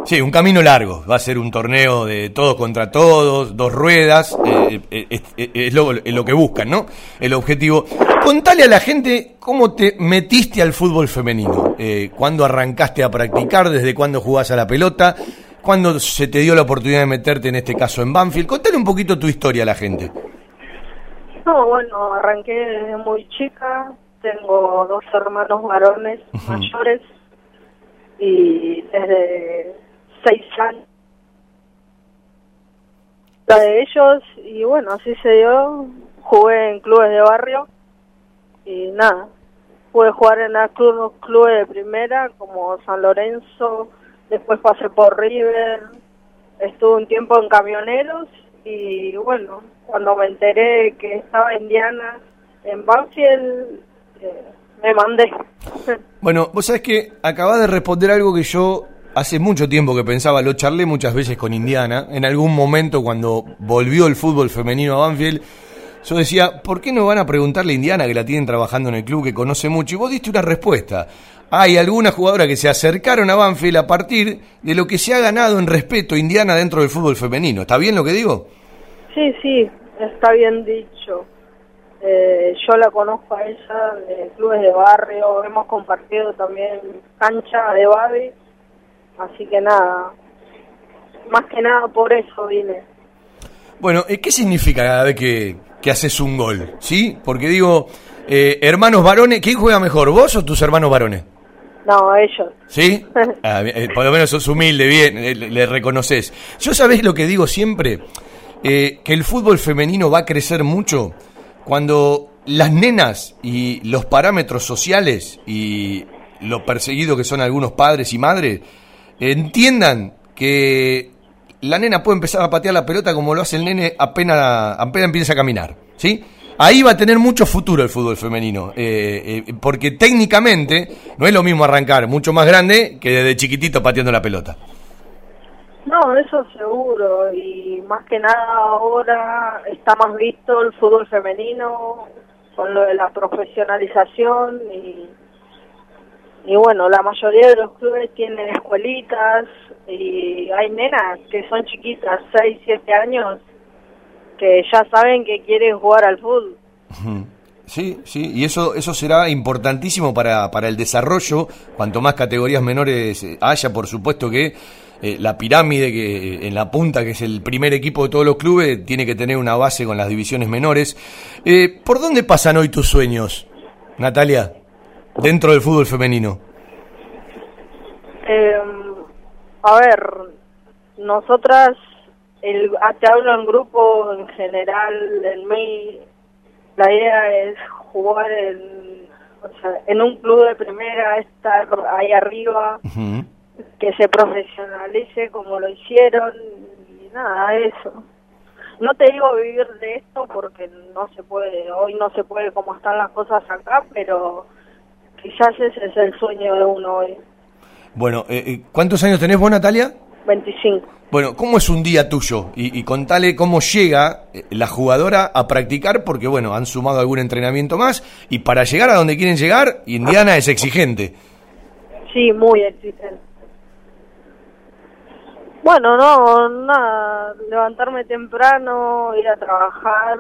Sí, un camino largo, va a ser un torneo de todos contra todos, dos ruedas, eh, eh, es, es- es lo, es lo que buscan, ¿no? El objetivo. Contale a la gente cómo te metiste al fútbol femenino, eh, cuándo arrancaste a practicar, desde cuándo jugás a la pelota, cuándo se te dio la oportunidad de meterte en este caso en Banfield. Contale un poquito tu historia a la gente. No, bueno, arranqué desde muy chica, tengo dos hermanos varones mayores y desde seis años. La de ellos y bueno, así se dio, jugué en clubes de barrio y nada, pude jugar en los club- clubes de primera como San Lorenzo, después pasé por River, estuve un tiempo en camioneros y bueno, cuando me enteré que estaba Indiana en Banfield, eh, me mandé. Bueno, vos sabés que acabás de responder algo que yo hace mucho tiempo que pensaba, lo charlé muchas veces con Indiana, en algún momento cuando volvió el fútbol femenino a Banfield, yo decía, ¿por qué no van a preguntarle a Indiana que la tienen trabajando en el club, que conoce mucho? Y vos diste una respuesta. Hay algunas jugadoras que se acercaron a Banfield a partir de lo que se ha ganado en respeto Indiana dentro del fútbol femenino. ¿Está bien lo que digo? Sí, sí, está bien dicho. Eh, yo la conozco a ella de clubes de barrio, hemos compartido también cancha de babi, así que nada, más que nada por eso vine. Bueno, eh, ¿qué significa cada vez que, que haces un gol? ¿Sí? Porque digo, eh, hermanos varones, ¿quién juega mejor, vos o tus hermanos varones? No, ellos. ¿Sí? Ah, eh, por lo menos sos humilde, bien, le, le reconoces. Yo sabés lo que digo siempre, Eh, que el fútbol femenino va a crecer mucho cuando las nenas y los parámetros sociales y lo perseguido que son algunos padres y madres entiendan que la nena puede empezar a patear la pelota como lo hace el nene apenas, apenas empieza a caminar, ¿sí? Ahí va a tener mucho futuro el fútbol femenino, eh, eh, porque técnicamente no es lo mismo arrancar mucho más grande que desde chiquitito pateando la pelota. No, eso seguro, y más que nada ahora está más visto el fútbol femenino con lo de la profesionalización y, y bueno, la mayoría de los clubes tienen escuelitas y hay nenas que son chiquitas, 6, 7 años, que ya saben que quieren jugar al fútbol. Sí, sí, y eso, eso será importantísimo para, para el desarrollo. Cuanto más categorías menores eh, haya, por supuesto que eh, la pirámide que eh, en la punta, que es el primer equipo de todos los clubes, tiene que tener una base con las divisiones menores. Eh, ¿Por dónde pasan hoy tus sueños, Natalia, dentro del fútbol femenino? Eh, a ver, nosotras, el, ah, te hablo en grupo en general, en mí, la idea es jugar en, o sea, en un club de primera, estar ahí arriba, que se profesionalice como lo hicieron, y nada, eso. No te digo vivir de esto porque no se puede, hoy no se puede como están las cosas acá, pero quizás ese es el sueño de uno hoy. Bueno, eh, eh, ¿cuántos años tenés vos, Natalia? 25. Bueno, ¿cómo es un día tuyo? Y, y contale cómo llega eh, la jugadora a practicar, porque bueno, han sumado algún entrenamiento más, y para llegar a donde quieren llegar, Indiana es exigente. Sí, muy exigente. Bueno, no, nada, levantarme temprano, ir a trabajar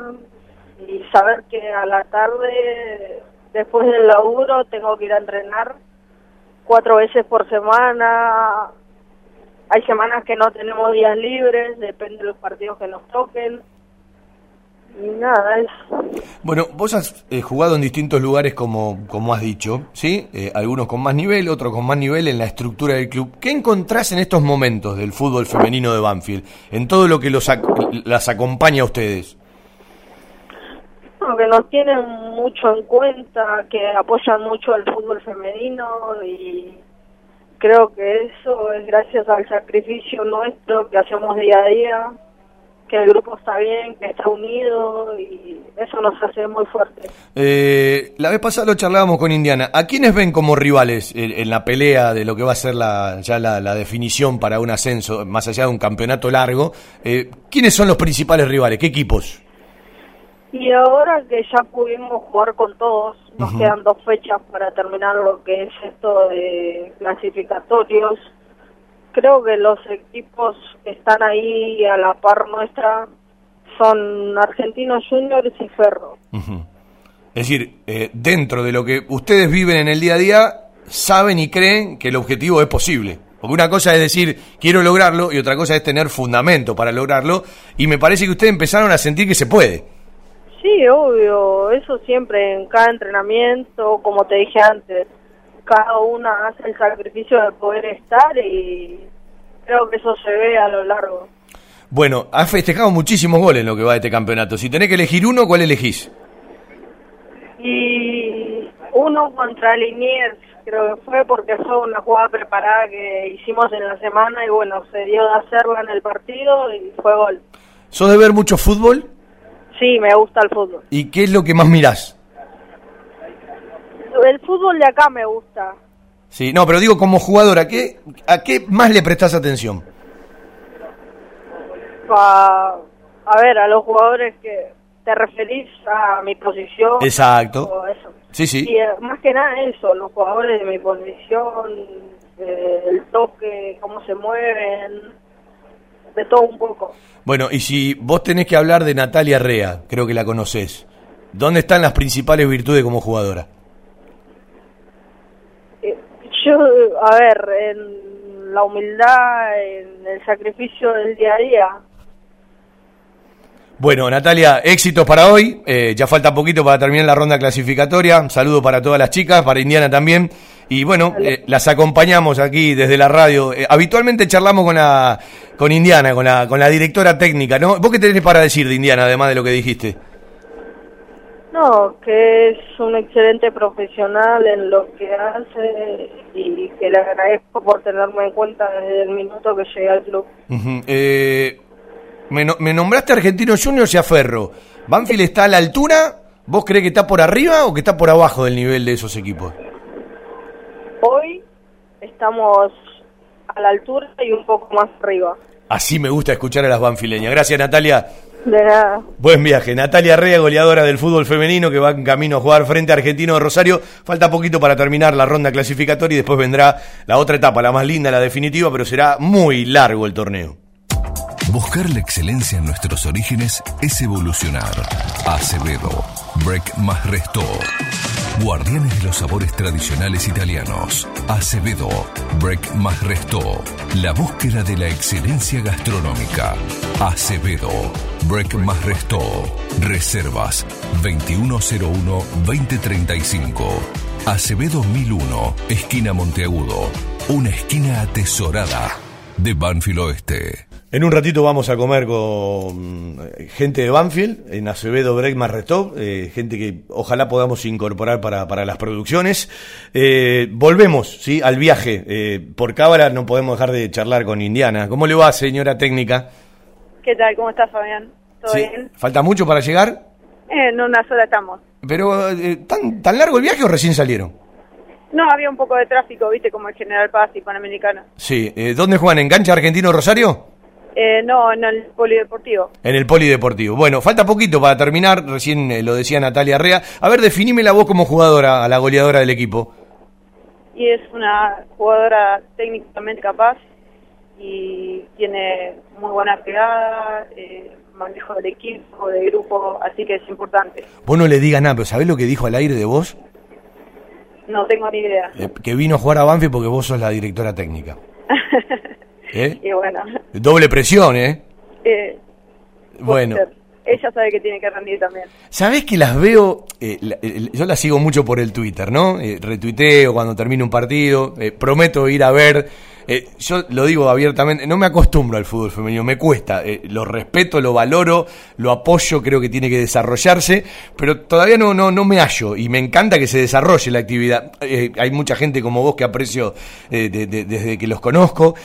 y saber que a la tarde, después del laburo, tengo que ir a entrenar cuatro veces por semana. Hay semanas que no tenemos días libres, depende de los partidos que nos toquen. Y nada, es Bueno, vos has eh, jugado en distintos lugares como, como has dicho, ¿sí? Eh, algunos con más nivel, otros con más nivel en la estructura del club. ¿Qué encontrás en estos momentos del fútbol femenino de Banfield? En todo lo que los ac- las acompaña a ustedes. bueno, que nos tienen mucho en cuenta, que apoyan mucho al fútbol femenino y creo que eso es gracias al sacrificio nuestro que hacemos día a día, que el grupo está bien, que está unido y eso nos hace muy fuertes. Eh, la vez pasada lo charlábamos con Indiana. ¿A quiénes ven como rivales en, en la pelea de lo que va a ser la, ya la, la definición para un ascenso, más allá de un campeonato largo? Eh, ¿Quiénes son los principales rivales? ¿Qué equipos? Y ahora que ya pudimos jugar con todos, nos quedan dos fechas para terminar lo que es esto de clasificatorios. Creo que los equipos que están ahí a la par nuestra son Argentinos Juniors y Ferro. Es decir, eh, dentro de lo que ustedes viven en el día a día, saben y creen que el objetivo es posible. Porque una cosa es decir, quiero lograrlo, y otra cosa es tener fundamento para lograrlo, y me parece que ustedes empezaron a sentir que se puede. Sí, obvio, eso siempre en cada entrenamiento, como te dije antes, cada una hace el sacrificio de poder estar y creo que eso se ve a lo largo. Bueno, has festejado muchísimos goles en lo que va de este campeonato. Si tenés que elegir uno, ¿cuál elegís? Y uno contra Liniers, creo que fue porque fue una jugada preparada que hicimos en la semana y bueno, se dio de hacerla en el partido y fue gol. ¿Sos de ver mucho fútbol? Sí, me gusta el fútbol. ¿Y qué es lo que más mirás? El fútbol de acá me gusta. Sí, no, pero digo como jugadora, ¿qué, ¿a qué más le prestás atención? A ver, a los jugadores que te referís a mi posición. Exacto. eso. Sí, sí. Y eh, más que nada eso, los jugadores de mi posición, eh, el toque, cómo se mueven, de todo un poco. Bueno, y si vos tenés que hablar de Natalia Rea, creo que la conocés, ¿dónde están las principales virtudes como jugadora? Yo, a ver, en la humildad, en el sacrificio del día a día, Bueno, Natalia, éxitos para hoy. Eh, ya falta poquito para terminar la ronda clasificatoria. Un saludo para todas las chicas, para Indiana también. Y bueno, eh, las acompañamos aquí desde la radio. Eh, habitualmente charlamos con la con Indiana, con la con la directora técnica, ¿no? ¿Vos qué tenés para decir de Indiana, además de lo que dijiste? No, que es un excelente profesional en lo que hace y que le agradezco por tenerme en cuenta desde el minuto que llegué al club. Ujú. Eh, me, no- me nombraste Argentino Juniors y a Ferro. ¿Banfield está a la altura? ¿Vos crees que está por arriba o que está por abajo del nivel de esos equipos? Hoy estamos a la altura y un poco más arriba. Así me gusta escuchar a las banfileñas. Gracias, Natalia. De nada. Buen viaje. Natalia Rea, goleadora del fútbol femenino, que va en camino a jugar frente a Argentino de Rosario. Falta poquito para terminar la ronda clasificatoria y después vendrá la otra etapa, la más linda, la definitiva, pero será muy largo el torneo. Buscar la excelencia en nuestros orígenes es evolucionar. Acevedo, Break más Resto. Guardianes de los sabores tradicionales italianos. Acevedo, Break más Resto. La búsqueda de la excelencia gastronómica. Acevedo, Break más Resto. Reservas 2101-2035. Acevedo 1001, esquina Monteagudo. Una esquina atesorada de Banfield Oeste. En un ratito vamos a comer con eh, gente de Banfield, en Acevedo Break más eh, gente que ojalá podamos incorporar para, para las producciones. Eh, volvemos ¿sí? al viaje. Eh, por cámara no podemos dejar de charlar con Indiana. ¿Cómo le va, señora técnica? ¿Qué tal? ¿Cómo estás, Fabián? ¿Todo Sí. bien? ¿Falta mucho para llegar? En una sola estamos. Pero, ¿tan, ¿tan largo el viaje o recién salieron? No, había un poco de tráfico, viste, como el General Paz y Panamericana. Sí. Eh, ¿Dónde juegan? ¿En Cancha Argentino Rosario? Eh, no, en el polideportivo. En el Polideportivo. Bueno, falta poquito para terminar, recién eh, lo decía Natalia Rea. A ver, definime la voz como jugadora, a la goleadora del equipo. Y es una jugadora técnicamente capaz y tiene muy buena pegada, eh, manejo del equipo, de grupo, así que es importante. Vos no le digas nada, pero ¿sabés lo que dijo al aire de vos? No tengo ni idea. Eh, que vino a jugar a Banfield porque vos sos la directora técnica. ¿Eh? Y bueno, Doble presión, ¿eh? eh, Bueno, ser. ella sabe que tiene que rendir también. ¿Sabés que las veo? eh, la- el- yo las sigo mucho por el Twitter, ¿no? Eh, retuiteo cuando termino un partido, prometo ir a ver. yo lo digo abiertamente, no me acostumbro al fútbol femenino, me cuesta. lo respeto, lo valoro, lo apoyo, creo que tiene que desarrollarse, pero todavía no, no, no me hallo y me encanta que se desarrolle la actividad. Hay mucha gente como vos que aprecio de- de- desde que los conozco.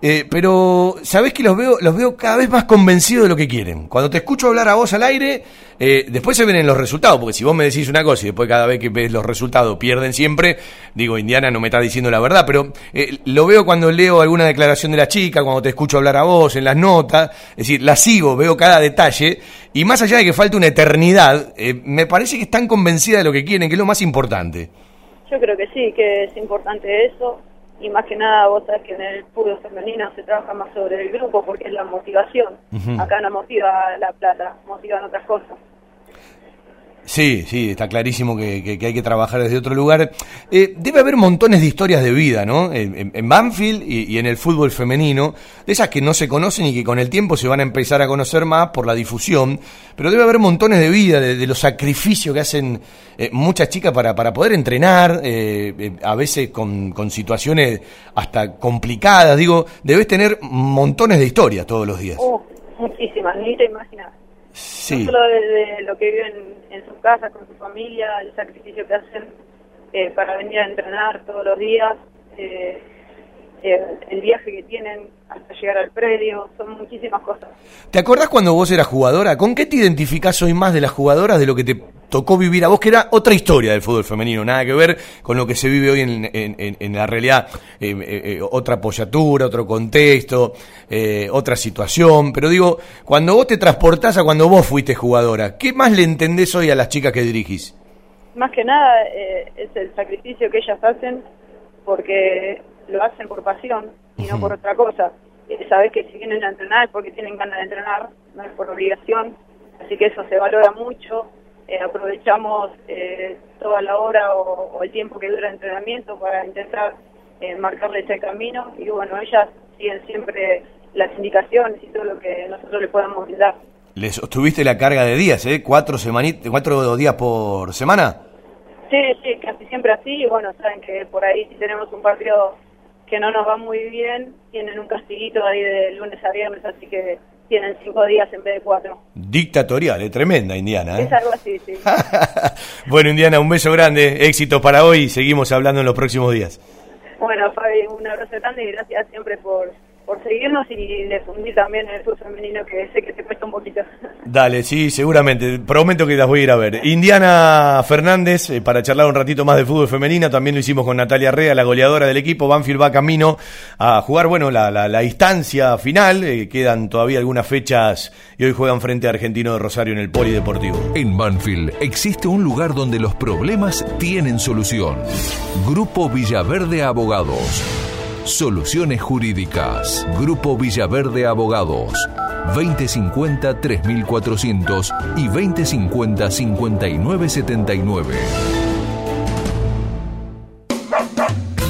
Eh, pero sabés que los veo, los veo cada vez más convencidos de lo que quieren. Cuando te escucho hablar a vos al aire, eh, después se ven en los resultados, porque si vos me decís una cosa y después cada vez que ves los resultados pierden siempre, digo, Indiana no me está diciendo la verdad, pero eh, lo veo cuando leo alguna declaración de la chica, cuando te escucho hablar a vos, en las notas, es decir, la sigo, veo cada detalle, y más allá de que falte una eternidad, eh, me parece que están convencidas de lo que quieren, que es lo más importante. Yo creo que sí, que es importante eso. Y más que nada, vos sabés que en el fútbol femenino se trabaja más sobre el grupo porque es la motivación. Acá no motiva la plata, motivan otras cosas. Sí, sí, está clarísimo que, que- hay que trabajar desde otro lugar. Eh, debe haber montones de historias de vida, ¿no? En, en- Banfield y, en el fútbol femenino, de esas que no se conocen y que con el tiempo se van a empezar a conocer más por la difusión, pero debe haber montones de vida, de, los sacrificios que hacen eh, muchas chicas para, para poder entrenar, eh, eh, a veces con, con situaciones hasta complicadas, digo, debes tener montones de historias todos los días. Uh, muchísimas, ni te imaginas. Sí. No solo desde lo que viven en su casa, con su familia, el sacrificio que hacen eh, para venir a entrenar todos los días, eh, eh, el viaje que tienen hasta llegar al predio, son muchísimas cosas. ¿Te acordás cuando vos eras jugadora? ¿Con qué te identificás hoy más de las jugadoras de lo que te tocó vivir a vos, que era otra historia del fútbol femenino? Nada que ver con lo que se vive hoy en, en- en- en la realidad. eh, eh, eh, otra apoyatura, otro contexto, eh, otra situación. Pero digo, cuando vos te transportás a cuando vos fuiste jugadora, ¿qué más le entendés hoy a las chicas que dirigís? Más que nada eh, es el sacrificio que ellas hacen porque lo hacen por pasión y no por otra cosa. Eh, sabes que si vienen a entrenar es porque tienen ganas de entrenar, no es por obligación, así que eso se valora mucho. Eh, aprovechamos eh, toda la hora o, o el tiempo que dura el entrenamiento para intentar eh, marcarles el camino y bueno, ellas siguen siempre las indicaciones y todo lo que nosotros les podamos brindar. Les sostuviste la carga de días, ¿eh? Cuatro, semanit- cuatro días por semana. Sí, sí, casi siempre así. Y bueno, saben que por ahí si tenemos un partido que no nos va muy bien, tienen un castiguito ahí de lunes a viernes, así que tienen cinco días en vez de cuatro. Dictatorial, es tremenda Indiana. ¿eh? Es algo así, sí. Bueno, Indiana, un beso grande, éxitos para hoy y seguimos hablando en los próximos días. bueno, Fabi, un abrazo grande y gracias siempre por, por seguirnos y difundir también el fútbol femenino que sé que te cuesta un poquito. Dale, sí, seguramente. Prometo que las voy a ir a ver. Indiana Fernández, eh, para charlar un ratito más de fútbol femenina, también lo hicimos con Natalia Rea, la goleadora del equipo. Banfield va camino a jugar, bueno, la, la, la instancia final. eh, quedan todavía algunas fechas y hoy juegan frente a Argentino de Rosario en el Polideportivo. En Banfield existe un lugar donde los problemas tienen solución. Grupo Villaverde Abogados. Soluciones jurídicas. Grupo Villaverde Abogados. 2050-3400 y 2050-5979.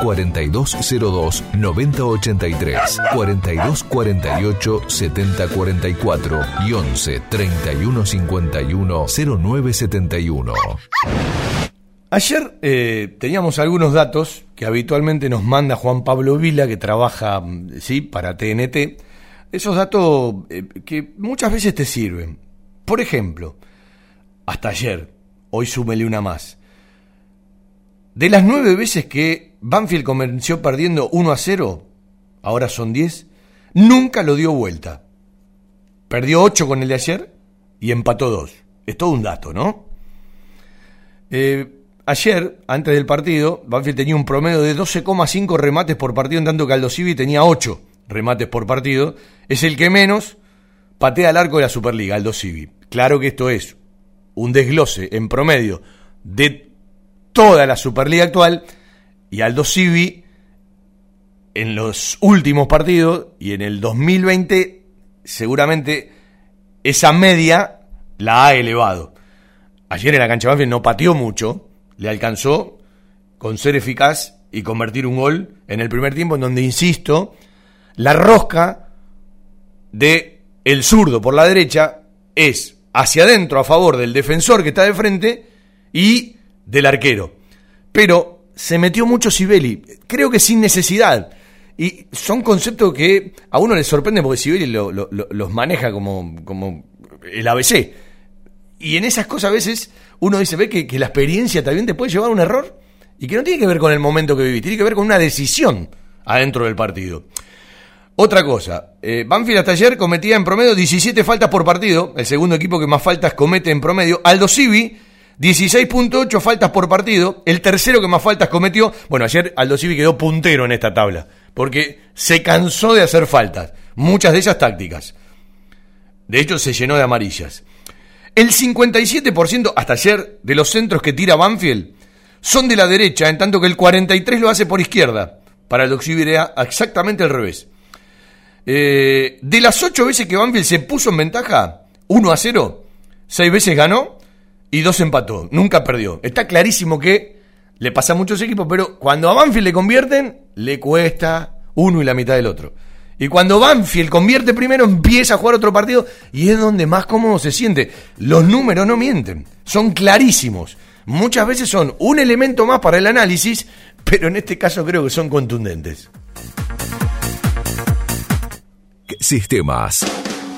4202-9083, 4248-7044 y 11 3151 0971. Ayer eh, teníamos algunos datos que habitualmente nos manda Juan Pablo Vila, que trabaja sí para TNT. Esos datos eh, que muchas veces te sirven. Por ejemplo, hasta ayer, hoy súmele una más. De las nueve veces que Banfield comenzó perdiendo 1 a 0, ahora son 10, nunca lo dio vuelta. Perdió 8 con el de ayer y empató 2. Es todo un dato, ¿no? Eh, ayer, antes del partido, Banfield tenía un promedio de 12,5 remates por partido, en tanto que Aldo Civi tenía 8 remates por partido. Es el que menos, patea al arco de la Superliga, Aldo Civi. Claro que esto es un desglose en promedio de toda la Superliga actual y Aldo Civi en los últimos partidos y en el 2020 seguramente esa media la ha elevado. Ayer en la cancha Banfield no pateó mucho, le alcanzó con ser eficaz y convertir un gol en el primer tiempo en donde, insisto, la rosca de el zurdo por la derecha es hacia adentro a favor del defensor que está de frente y del arquero. Pero se metió mucho Sibeli, creo que sin necesidad. Y son conceptos que a uno le sorprende porque Sibeli los maneja como, como el ABC. Y en esas cosas a veces uno dice, ve que, la experiencia también te puede llevar a un error y que no tiene que ver con el momento que vivís, tiene que ver con una decisión adentro del partido. Otra cosa, eh, Banfield hasta ayer cometía en promedio 17 faltas por partido, el segundo equipo que más faltas comete en promedio. Aldo Civi, 16.8 faltas por partido, el tercero que más faltas cometió. Bueno, ayer Aldo Civi quedó puntero en esta tabla porque se cansó de hacer faltas, muchas de ellas tácticas. De hecho, se llenó de amarillas. El 57% hasta ayer de los centros que tira Banfield son de la derecha, en tanto que el 43% lo hace por izquierda. Para el Oxibirea exactamente al revés. Eh, de las 8 veces que Banfield se puso en ventaja, 1 a 0, 6 veces ganó y 2 empató. Nunca perdió. Está clarísimo que le pasa a muchos equipos, pero cuando a Banfield le convierten, le cuesta uno y la mitad del otro. Y cuando Banfield convierte primero, empieza a jugar otro partido y es donde más cómodo se siente. Los números no mienten, son clarísimos. Muchas veces son un elemento más para el análisis, pero en este caso creo que son contundentes. Sistemas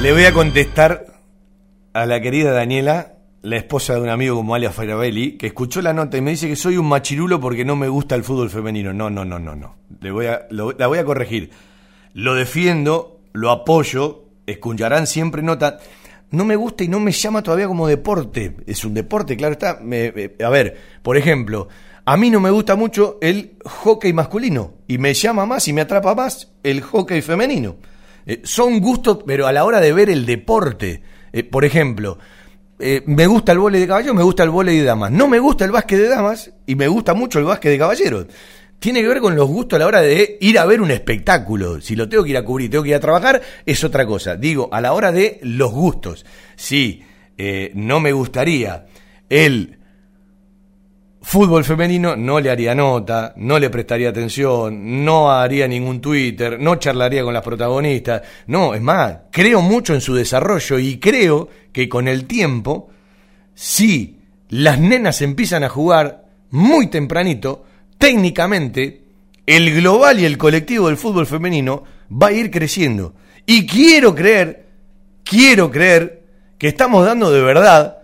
Le voy a contestar a la querida Daniela, la esposa de un amigo como Alia Farabelli, que escuchó la nota y me dice que soy un machirulo porque no me gusta el fútbol femenino. No, no, no, no, no. Le voy a, la voy a corregir. Lo defiendo, lo apoyo, escucharán siempre nota. No me gusta y no me llama todavía como deporte. Es un deporte, claro está. a ver, por ejemplo, a mí no me gusta mucho el hockey masculino y me llama más y me atrapa más el hockey femenino. Eh, son gustos, pero a la hora de ver el deporte, eh, por ejemplo, eh, me gusta el vóley de caballeros, me gusta el vóley de damas. No me gusta el básquet de damas y me gusta mucho el básquet de caballeros. Tiene que ver con los gustos a la hora de ir a ver un espectáculo. Si lo tengo que ir a cubrir, tengo que ir a trabajar, es otra cosa. Digo, a la hora de los gustos. Si no me gustaría el fútbol femenino no le haría nota, no le prestaría atención, no haría ningún Twitter, no charlaría con las protagonistas. No, es más, creo mucho en su desarrollo y creo que con el tiempo, si las nenas empiezan a jugar muy tempranito, técnicamente, el global y el colectivo del fútbol femenino va a ir creciendo. Y quiero creer, quiero creer que estamos dando de verdad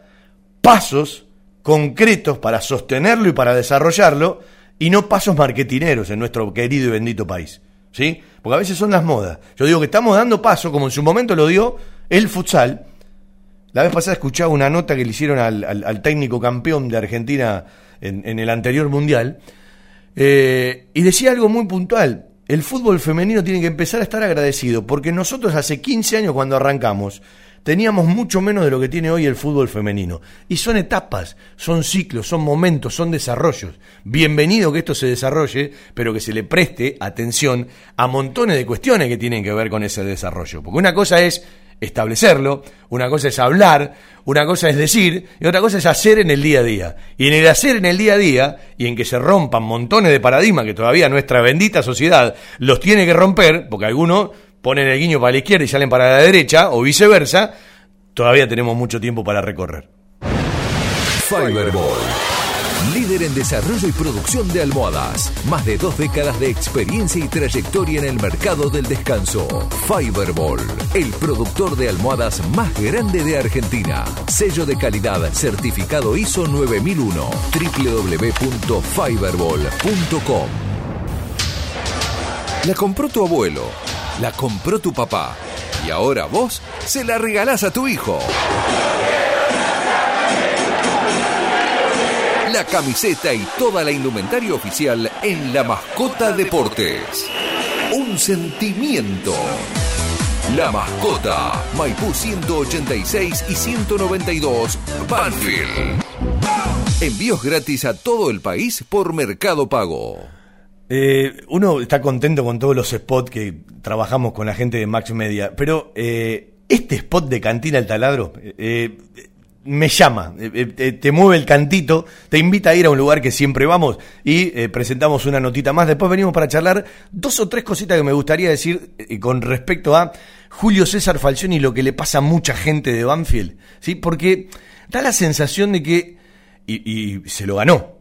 pasos concretos para sostenerlo y para desarrollarlo y no pasos marketineros en nuestro querido y bendito país. ¿Sí? Porque a veces son las modas. Yo digo que estamos dando paso, como en su momento lo dio el futsal. La vez pasada escuchaba una nota que le hicieron al, técnico campeón de Argentina en, el anterior mundial. Eh, y decía algo muy puntual. El fútbol femenino tiene que empezar a estar agradecido, porque nosotros hace 15 años cuando arrancamos, teníamos mucho menos de lo que tiene hoy el fútbol femenino. Y son etapas, son ciclos, son momentos, son desarrollos. Bienvenido que esto se desarrolle, pero que se le preste atención a montones de cuestiones que tienen que ver con ese desarrollo. Porque una cosa es establecerlo, una cosa es hablar, una cosa es decir y otra cosa es hacer en el día a día. Y en el hacer en el día a día y en que se rompan montones de paradigmas que todavía nuestra bendita sociedad los tiene que romper, porque algunos ponen el guiño para la izquierda y salen para la derecha, o viceversa, todavía tenemos mucho tiempo para recorrer. Fiberball. Líder en desarrollo y producción de almohadas. Más de dos décadas de experiencia y trayectoria en el mercado del descanso. Fiberball, el productor de almohadas más grande de Argentina. Sello de calidad certificado ISO 9001. www.fiberball.com. La compró tu abuelo. La compró tu papá. Y ahora vos se la regalás a tu hijo. La camiseta y toda la indumentaria oficial en La Mascota Deportes. Un sentimiento. La Mascota. Maipú 186 y 192. Banfield. Envíos gratis a todo el país por Mercado Pago. Eh, uno está contento con todos los spots que trabajamos con la gente de Max Media, pero eh, este spot de Cantina El Taladro eh, me llama, te mueve el cantito, te invita a ir a un lugar que siempre vamos y presentamos una notita más. Después venimos para charlar dos o tres cositas que me gustaría decir con respecto a Julio César Falcioni y lo que le pasa a mucha gente de Banfield, ¿sí? porque da la sensación de que, y, y se lo ganó,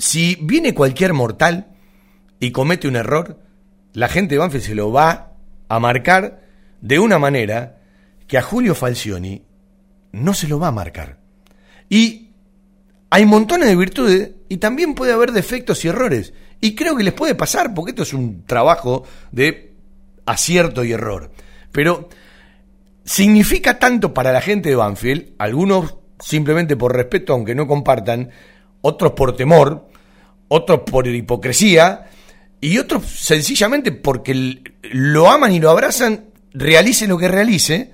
si viene cualquier mortal y comete un error, la gente de Banfield se lo va a marcar de una manera que a Julio Falcioni no se lo va a marcar. Y hay montones de virtudes y también puede haber defectos y errores. Y creo que les puede pasar, porque esto es un trabajo de acierto y error. Pero significa tanto para la gente de Banfield, algunos simplemente por respeto, aunque no compartan, otros por temor, otros por hipocresía y otros sencillamente porque lo aman y lo abrazan, realice lo que realice,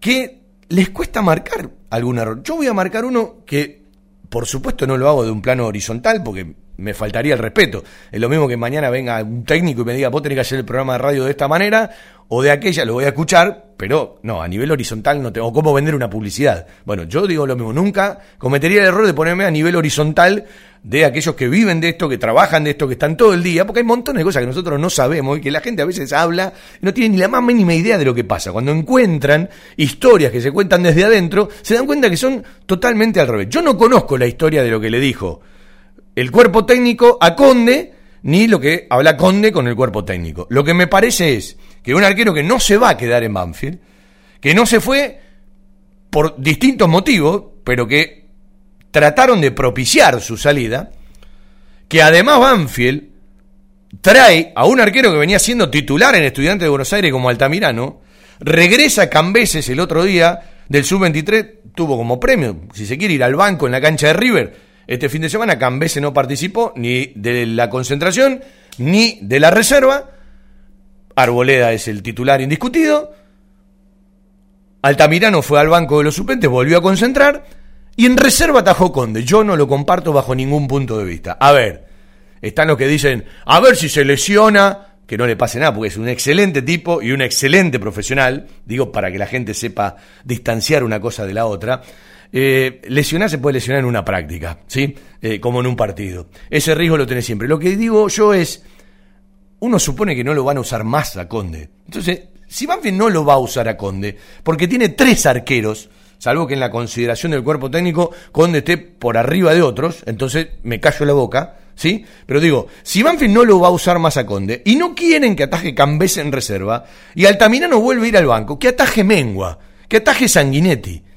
que les cuesta marcar algún error. Yo voy a marcar uno que, por supuesto, no lo hago de un plano horizontal porque me faltaría el respeto. Es lo mismo que mañana venga un técnico y me diga, vos tenés que hacer el programa de radio de esta manera o de aquella, lo voy a escuchar, pero no, a nivel horizontal no tengo cómo vender una publicidad. Bueno, yo digo lo mismo, nunca cometería el error de ponerme a nivel horizontal de aquellos que viven de esto, que trabajan de esto, que están todo el día, porque hay montones de cosas que nosotros no sabemos y que la gente a veces habla y no tiene ni la más mínima idea de lo que pasa. Cuando encuentran historias que se cuentan desde adentro, se dan cuenta que son totalmente al revés. Yo no conozco la historia de lo que le dijo el cuerpo técnico a Conde, ni lo que habla Conde con el cuerpo técnico. Lo que me parece es que un arquero que no se va a quedar en Banfield, que no se fue por distintos motivos, pero que trataron de propiciar su salida, que además Banfield trae a un arquero que venía siendo titular en Estudiantes de Buenos Aires como Altamirano, regresa Cambeses el otro día del Sub-23, tuvo como premio, si se quiere, ir al banco en la cancha de River. Este fin de semana Cambeses no participó ni de la concentración ni de la reserva. Arboleda es el titular indiscutido. Altamirano fue al banco de los suplentes, volvió a concentrar y en reserva atajó Conde. Yo no lo comparto bajo ningún punto de vista. A ver, están los que dicen, a ver si se lesiona, que no le pase nada, porque es un excelente tipo y un excelente profesional, digo, para que la gente sepa distanciar una cosa de la otra. Eh, lesionar se puede lesionar en una práctica, ¿sí? Eh, como en un partido. Ese riesgo lo tiene siempre. Lo que digo yo es, uno supone que no lo van a usar más a Conde. Entonces, si Banfield no lo va a usar a Conde, porque tiene tres arqueros, salvo que en la consideración del cuerpo técnico Conde esté por arriba de otros, entonces me callo la boca, ¿sí? Pero digo, si Banfield no lo va a usar más a Conde y no quieren que ataje Cambés en reserva y Altamirano vuelve a ir al banco, que ataje Mengua, que ataje Sanguinetti.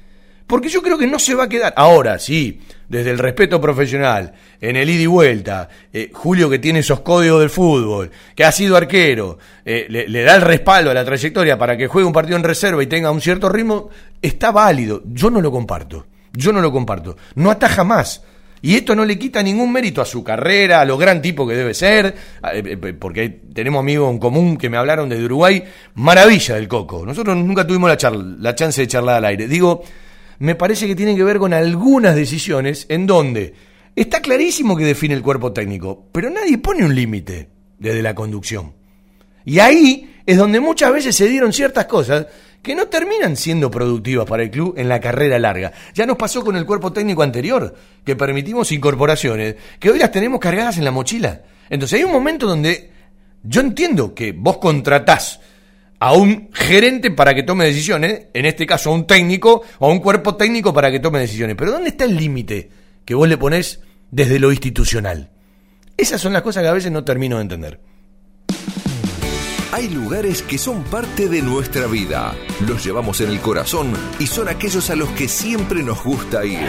Porque yo creo que no se va a quedar. Ahora, sí, desde el respeto profesional, en el ida y vuelta, eh, Julio que tiene esos códigos del fútbol, que ha sido arquero, eh, le, da el respaldo a la trayectoria para que juegue un partido en reserva y tenga un cierto ritmo, está válido. Yo no lo comparto. Yo no lo comparto. No ataja más. Y esto no le quita ningún mérito a su carrera, a lo gran tipo que debe ser, eh, porque tenemos amigos en común que me hablaron de Uruguay, maravilla del Coco. Nosotros nunca tuvimos la chance de charlar al aire. Digo, me parece que tiene que ver con algunas decisiones en donde está clarísimo que define el cuerpo técnico, pero nadie pone un límite desde la conducción. Y ahí es donde muchas veces se dieron ciertas cosas que no terminan siendo productivas para el club en la carrera larga. Ya nos pasó con el cuerpo técnico anterior, que permitimos incorporaciones, que hoy las tenemos cargadas en la mochila. Entonces hay un momento donde yo entiendo que vos contratás a un gerente para que tome decisiones, en este caso a un técnico o a un cuerpo técnico para que tome decisiones. Pero ¿dónde está el límite que vos le ponés desde lo institucional. Esas son las cosas que a veces no termino de entender. Hay lugares que son parte de nuestra vida. Los llevamos en el corazón y son aquellos a los que siempre nos gusta ir.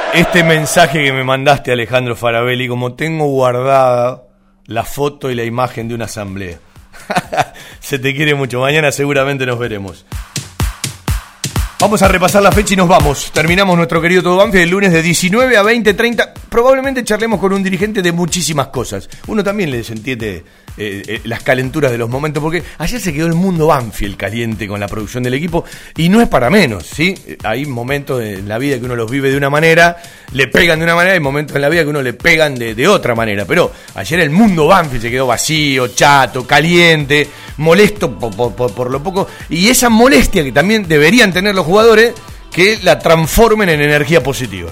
este mensaje que me mandaste, Alejandro Farabelli, como tengo guardada la foto y la imagen de una asamblea. Se te quiere mucho. Mañana seguramente nos veremos. Vamos a repasar la fecha y nos vamos. Terminamos nuestro querido Todo Banfield el lunes de 19 a 20, 30. Probablemente charlemos con un dirigente de muchísimas cosas. Uno también les entiende eh, eh, las calenturas de los momentos, porque ayer se quedó el mundo Banfield caliente con la producción del equipo y no es para menos, ¿sí? Hay momentos en la vida que uno los vive de una manera, le pegan de una manera, y momentos en la vida que uno le pegan de, de otra manera. Pero ayer el mundo Banfield se quedó vacío, chato, caliente, molesto por, lo poco, y esa molestia que también deberían tener los jugadores, que la transformen en energía positiva.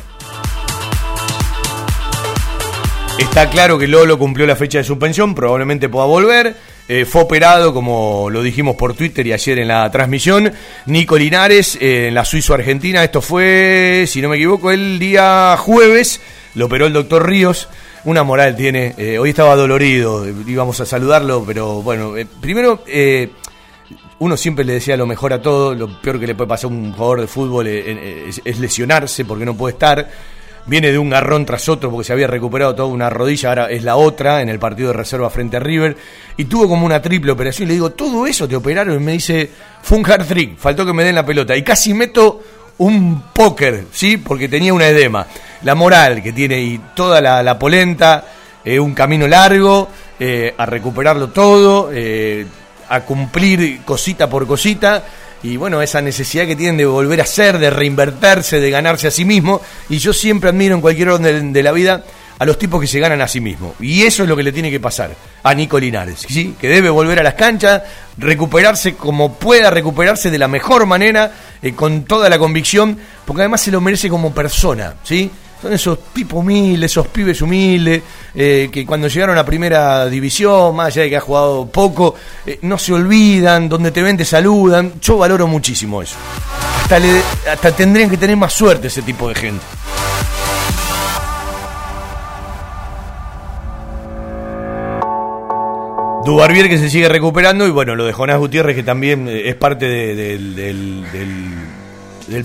Está claro que Lolo cumplió la fecha de suspensión, probablemente pueda volver. Eh, fue operado, como lo dijimos por Twitter y ayer en la transmisión. Nico Linares eh, en la Suizo-Argentina. Esto fue, si no me equivoco, el día jueves. Lo operó el doctor Ríos. Una moral tiene. eh, hoy estaba dolorido. íbamos a saludarlo, pero bueno, eh, primero. eh, uno siempre le decía lo mejor a todo, lo peor que le puede pasar a un jugador de fútbol es, es lesionarse porque no puede estar. Viene de un garrón tras otro porque se había recuperado toda una rodilla, ahora es la otra en el partido de reserva frente a River. Y tuvo como una triple operación. Y le digo, ¿todo eso te operaron? Y me dice, fue un hard trick, faltó que me den la pelota. Y casi meto un póker, ¿sí? Porque tenía una edema. La moral que tiene y toda la, la polenta, eh, un camino largo, eh, a recuperarlo todo, eh, a cumplir cosita por cosita y bueno, esa necesidad que tienen de volver a ser, de reinvertirse, de ganarse a sí mismo. Y yo siempre admiro en cualquier orden de, de la vida a los tipos que se ganan a sí mismos. Y eso es lo que le tiene que pasar a Nico Linares, ¿sí? que debe volver a las canchas, recuperarse como pueda, recuperarse de la mejor manera, eh, con toda la convicción, porque además se lo merece como persona, ¿sí? Son esos tipos humildes, esos pibes humildes, eh, que cuando llegaron a primera división, más allá de que ha jugado poco, eh, no se olvidan, donde te ven te saludan. Yo valoro muchísimo eso. Hasta, le- hasta tendrían que tener más suerte ese tipo de gente. Dubarbier que se sigue recuperando y bueno, lo de Jonás Gutiérrez que también eh, es parte de- del,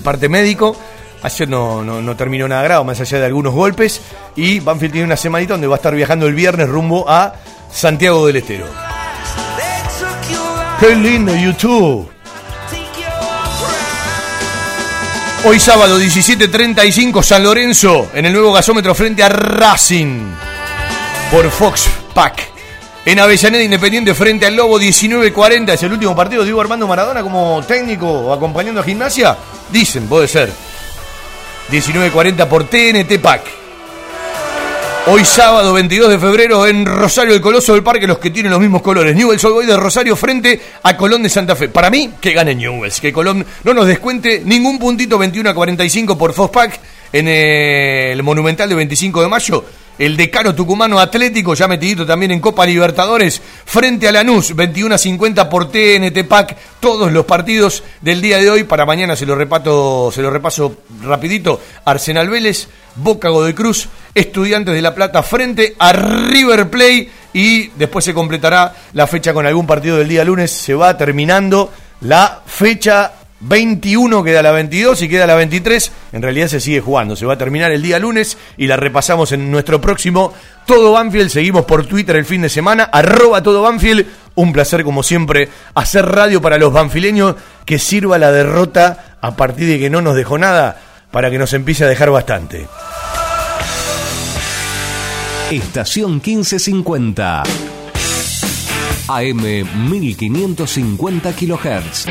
parte médico. Ayer no, no, no terminó nada grave, más allá de algunos golpes. Y Banfield tiene una semanita donde va a estar viajando el viernes rumbo a Santiago del Estero. ¡Qué lindo YouTube! Hoy sábado 17.35 San Lorenzo en el nuevo gasómetro frente a Racing por Fox Pack. En Avellaneda Independiente frente al Lobo 19.40 es el último partido Diego Armando Maradona como técnico acompañando a gimnasia. Dicen, puede ser. 19.40 por TNT Pack. Hoy sábado 22 de febrero en Rosario el Coloso del Parque, los que tienen los mismos colores. Newell's Boys de Rosario frente a Colón de Santa Fe. Para mí, que gane Newell's, que Colón no nos descuente ningún puntito 21 a 45 por Fospack en el Monumental de 25 de mayo. El decano tucumano Atlético, ya metidito también en Copa Libertadores, frente a Lanús, 21 a 50 por TNT Pack. Todos los partidos del día de hoy, para mañana se lo, se repaso rapidito. Arsenal Vélez, Boca de Cruz, Estudiantes de La Plata frente a River Play y después se completará la fecha con algún partido del día lunes. Se va terminando la fecha 21, queda la 22 y queda la 23. En realidad se sigue jugando, se va a terminar el día lunes y la repasamos en nuestro próximo Todo Banfield. Seguimos por Twitter el fin de semana, arroba Todo Banfield. Un placer como siempre hacer radio para los banfileños que sirva la derrota a partir de que no nos dejó nada para que nos empiece a dejar bastante. Estación 1550. AM 1550 kHz.